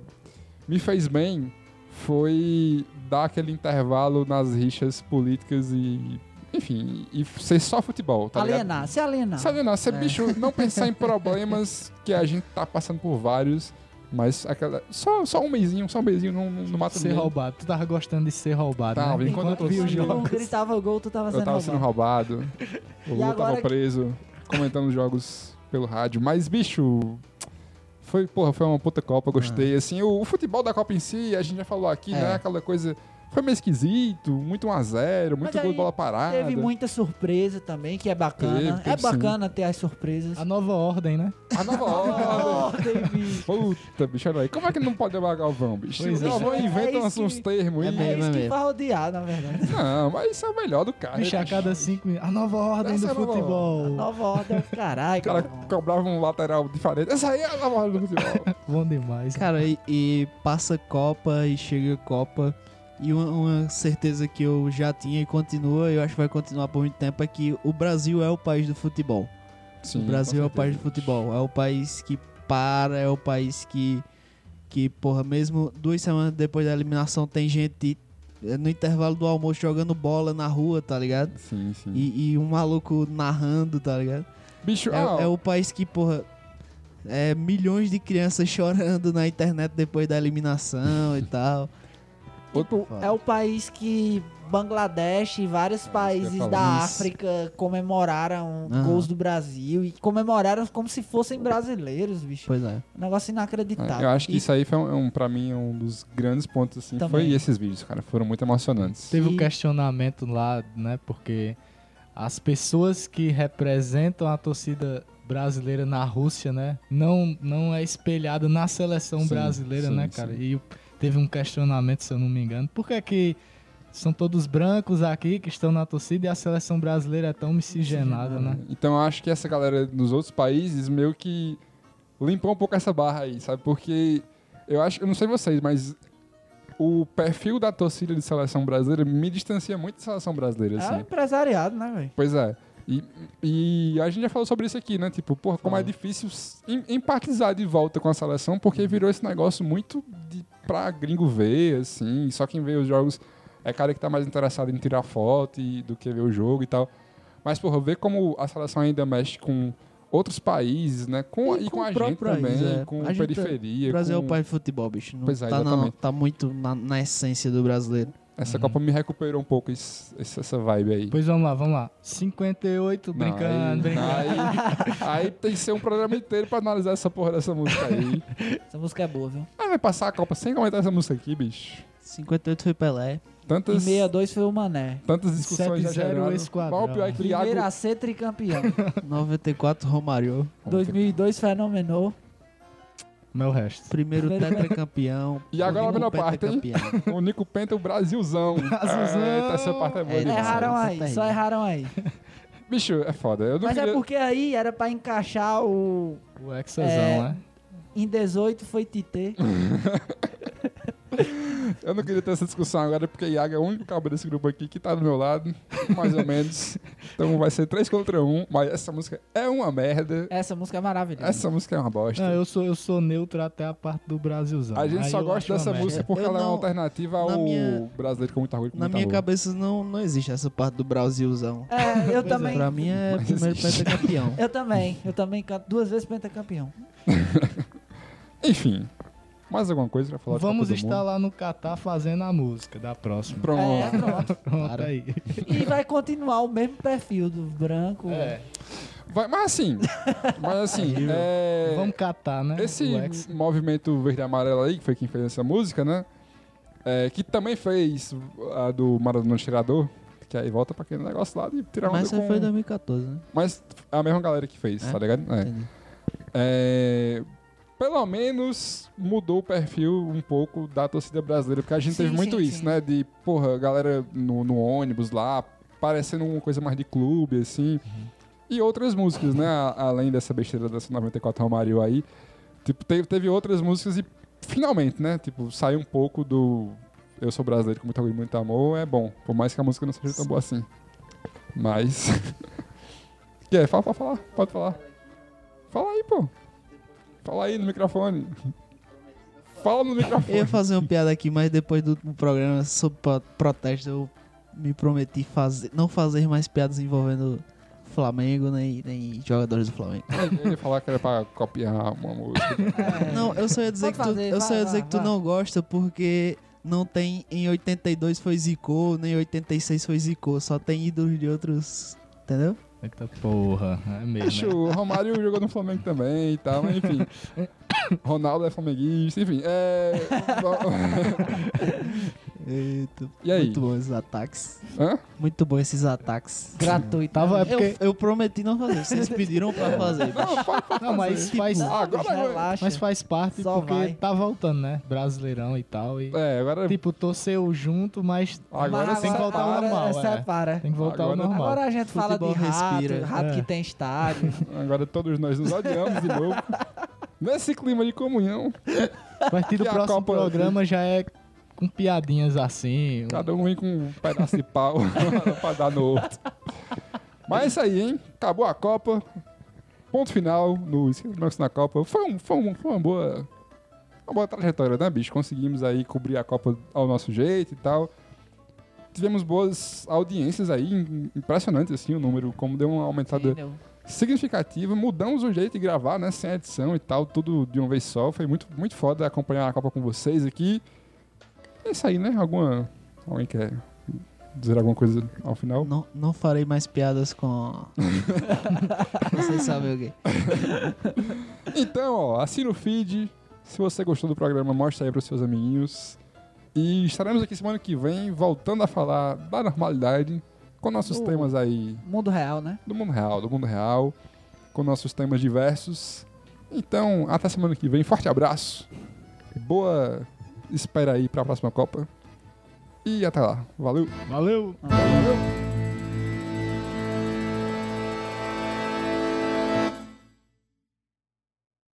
me fez bem foi dar aquele intervalo nas rixas políticas e. Enfim, e ser só futebol, tá ligado? alienar, se alienar. Se alienar, ser É. bicho, não pensar em problemas que a gente tá passando por vários, mas aquela. Só, só um mêsinho, só um mêsinho não, não, não mata Ser ninguém. roubado. Tu tava gostando de ser roubado, Tava, né? enquanto eu viu os jogos. gritava o gol, tu tava Eu sendo tava sendo roubado. roubado. O Lu agora tava que- preso, comentando jogos pelo rádio. Mas, bicho, foi, porra, foi uma puta Copa, gostei. Assim, o, o futebol da Copa em si, a gente já falou aqui, É. né? Aquela coisa foi meio esquisito, muito 1x0, muito gol de bola parada. Teve muita surpresa também, que é bacana. Teve, é teve bacana ter as surpresas. A nova ordem, né? A nova ordem. Puta, bicho, olha aí. Como é que não pode levar Galvão, bicho? Pois o é. Galvão É inventa isso uns, uns que- termos É aí. mesmo. É isso que vai odiar, na verdade. Não, mas isso é o melhor do cara. Bicho, a cada cinco minutos. A nova ordem Essa do é a nova futebol. Nova ordem é caralho. O cara cobrava um lateral diferente. Essa aí é a nova ordem do futebol. Bom demais. Cara, e, e passa Copa e chega Copa. E uma, uma certeza que eu já tinha e continua, eu acho que vai continuar por muito tempo, é que o Brasil é o país do futebol. Sim, o Brasil é o país do futebol. É o país que para, é o país que, que porra, mesmo duas semanas depois da eliminação tem gente eh, no intervalo do almoço jogando bola na rua, tá ligado? Sim, sim. E, e um maluco narrando, tá ligado? Bicho, É, ah, é o país que, porra, é milhões de crianças chorando na internet depois da eliminação e tal. Outro, É o país que Bangladesh e vários países falar da isso. África comemoraram Aham. gols do Brasil e comemoraram como se fossem brasileiros, bicho. Pois é. Um negócio eu inacreditável. acho que E isso aí foi um, um, pra mim um dos grandes pontos assim. Também. Foi esses vídeos, cara. Foram muito emocionantes. Teve um E- questionamento lá, né? Porque as pessoas que representam a torcida brasileira na Rússia, né? Não, não é espelhada na seleção Sim, brasileira, sim, né, cara? sim. E o- teve um questionamento, se eu não me engano. Por que que são todos brancos aqui que estão na torcida e a seleção brasileira é tão miscigenada, né? Então eu acho que essa galera dos outros países meio que limpou um pouco essa barra aí, sabe? Porque eu acho, eu não sei vocês, mas o perfil da torcida de seleção brasileira me distancia muito da seleção brasileira, é assim. empresariado, né, velho? Pois é. E, e a gente já falou sobre isso aqui, né? Tipo, porra, como é difícil empatizar de volta com a seleção, porque virou esse negócio muito de, pra gringo ver, assim. Só quem vê os jogos é cara que tá mais interessado em tirar foto e- do que ver o jogo e tal. Mas, porra, ver como a seleção ainda mexe com outros países, né? Com, E e, com com, a gente país, também, é. com A gente- periferia. O Brasil é com... o país do futebol, bicho. Não Pois é, tá, na- tá muito na, na essência do brasileiro. Essa Uhum. Copa me recuperou um pouco essa vibe aí. Pois vamos lá, vamos lá. 58, Não, brincando, aí, brincando. Aí, aí tem que ser um programa inteiro pra analisar essa porra dessa música aí. Essa música é boa, viu? Ah, vai passar a Copa sem comentar essa música aqui, bicho. 58 foi Pelé. E Tantas, 62 foi o Mané. tantas discussões já 7-0 geraram. Qual o pior é que Primeiro Iago... a ser tricampeão. 94 Romário. 2002 fenomenou. Meu resto. Primeiro tetracampeão. E agora a melhor parte, hein? O Nico Penta, o Brasilzão. Brasilzão! É, essa parte é boa É. Erraram é aí, terrível. só erraram aí. Bicho, é foda. Eu não Mas queria... é porque aí era pra encaixar o. O Exazão, É. né? Em 18 foi Tite. Eu não queria ter essa discussão agora, porque Iago é o único cabo desse grupo aqui que tá do meu lado, mais ou menos. Então vai ser 3 contra 1, mas essa música é uma merda. Essa música é maravilhosa. Essa música é uma bosta. Não, eu sou, eu sou neutro até a parte do Brasilzão. A gente Aí só gosta dessa música porque Eu ela é uma não- alternativa na ao minha- brasileiro com e com Na minha rua. cabeça não, não existe essa parte do Brasilzão. É, eu também. Pra mim é Mas primeiro existe. pentacampeão. Eu também. Eu também canto duas vezes pentacampeão. Enfim, mais alguma coisa pra falar de Vamos do estar lá no Catar fazendo a música da próxima. É, Pronto. pronto. Pronto Para. aí. E vai continuar o mesmo perfil do branco. É, Vai, mas assim, mas assim, é, Vamos catar, né? esse movimento verde e amarelo aí, que foi quem fez essa música, né? É, que também fez a do Maradona Tirador, que aí volta pra aquele negócio lá de tirar onda Mas com... essa foi em 2014, né? Mas é a mesma galera que fez, É? tá ligado? É. Entendi. É, pelo menos mudou o perfil um pouco da torcida brasileira, porque a gente Sim, teve muito sim, isso, sim. né? De, porra, galera no, no ônibus lá, parecendo uma coisa mais de clube, assim. E outras músicas, né? Além dessa besteira dessa 94 Romário aí. Tipo, teve, teve outras músicas e finalmente, né? Tipo, saiu um pouco do Eu Sou Brasileiro com muito orgulho e muito amor, é bom. Por mais que a música não seja tão boa assim. Mas... que é? Fala, pode falar, pode falar. Fala aí, pô. Fala aí no microfone. Fala no Eu ia microfone. fazer uma piada aqui, mas depois do último programa sobre pro- protesto, eu me prometi fazer, não fazer mais piadas envolvendo Flamengo nem, nem jogadores do Flamengo. Eu ia falar que era pra copiar uma música. É. Não, eu só ia dizer Pode que tu, fazer, eu só vai, ia dizer vai, que tu vai. não gosta porque não tem em 82 foi Zico, nem 86 foi Zico, só tem ídolos de outros, entendeu? Eita porra, é mesmo. Bicho, né? o Romário jogou no Flamengo também e tal, mas enfim. Ronaldo é flamenguista, enfim. É... Eita, E aí? Muito bom esses ataques. Hã? Muito bom esses ataques. Gratuito. Tava é Eu, porque. eu prometi não fazer, vocês pediram pra fazer. Não, Não, mas fazer. faz, Agora vai. Relaxa. mas faz parte Só porque vai. tá voltando, né? Brasileirão e tal. E, É, agora. tipo, torceu junto, mas Agora Mas tem que voltar ao agora normal. é. Separa. Tem que voltar Agora- ao normal. Agora a gente fala de Futebol rato, respira. rato É. que tem estádio. Agora todos nós nos odiamos de novo. Nesse clima de comunhão, A partir do próximo Copa- programa já é com piadinhas assim. cada um vem com um pedaço de pau pra dar no outro. Mas é isso aí, hein? Acabou a Copa. Ponto final no Esqueci na Copa. Foi, um, foi, um, foi uma boa. Uma boa trajetória, né, bicho? Conseguimos aí cobrir a Copa ao nosso jeito e tal. Tivemos boas audiências aí, im- impressionante assim o número, como deu uma aumentada significativa. Mudamos o jeito de gravar, né? Sem edição e tal, tudo de uma vez só. Foi muito, muito foda acompanhar a Copa com vocês aqui. É isso aí, né? Alguma. Alguém quer dizer alguma coisa ao final? Não, não farei mais piadas com. Vocês sabem o quê? Então, ó, assina o feed. Se você gostou do programa, mostra aí pros seus amiguinhos. E estaremos aqui semana que vem, voltando a falar da normalidade, com nossos Uh. temas aí Mundo real, né? do mundo real, do mundo real, com nossos temas diversos. Então, até semana que vem. Forte abraço. Boa espera aí pra próxima Copa. E até lá. Valeu! Valeu! Valeu.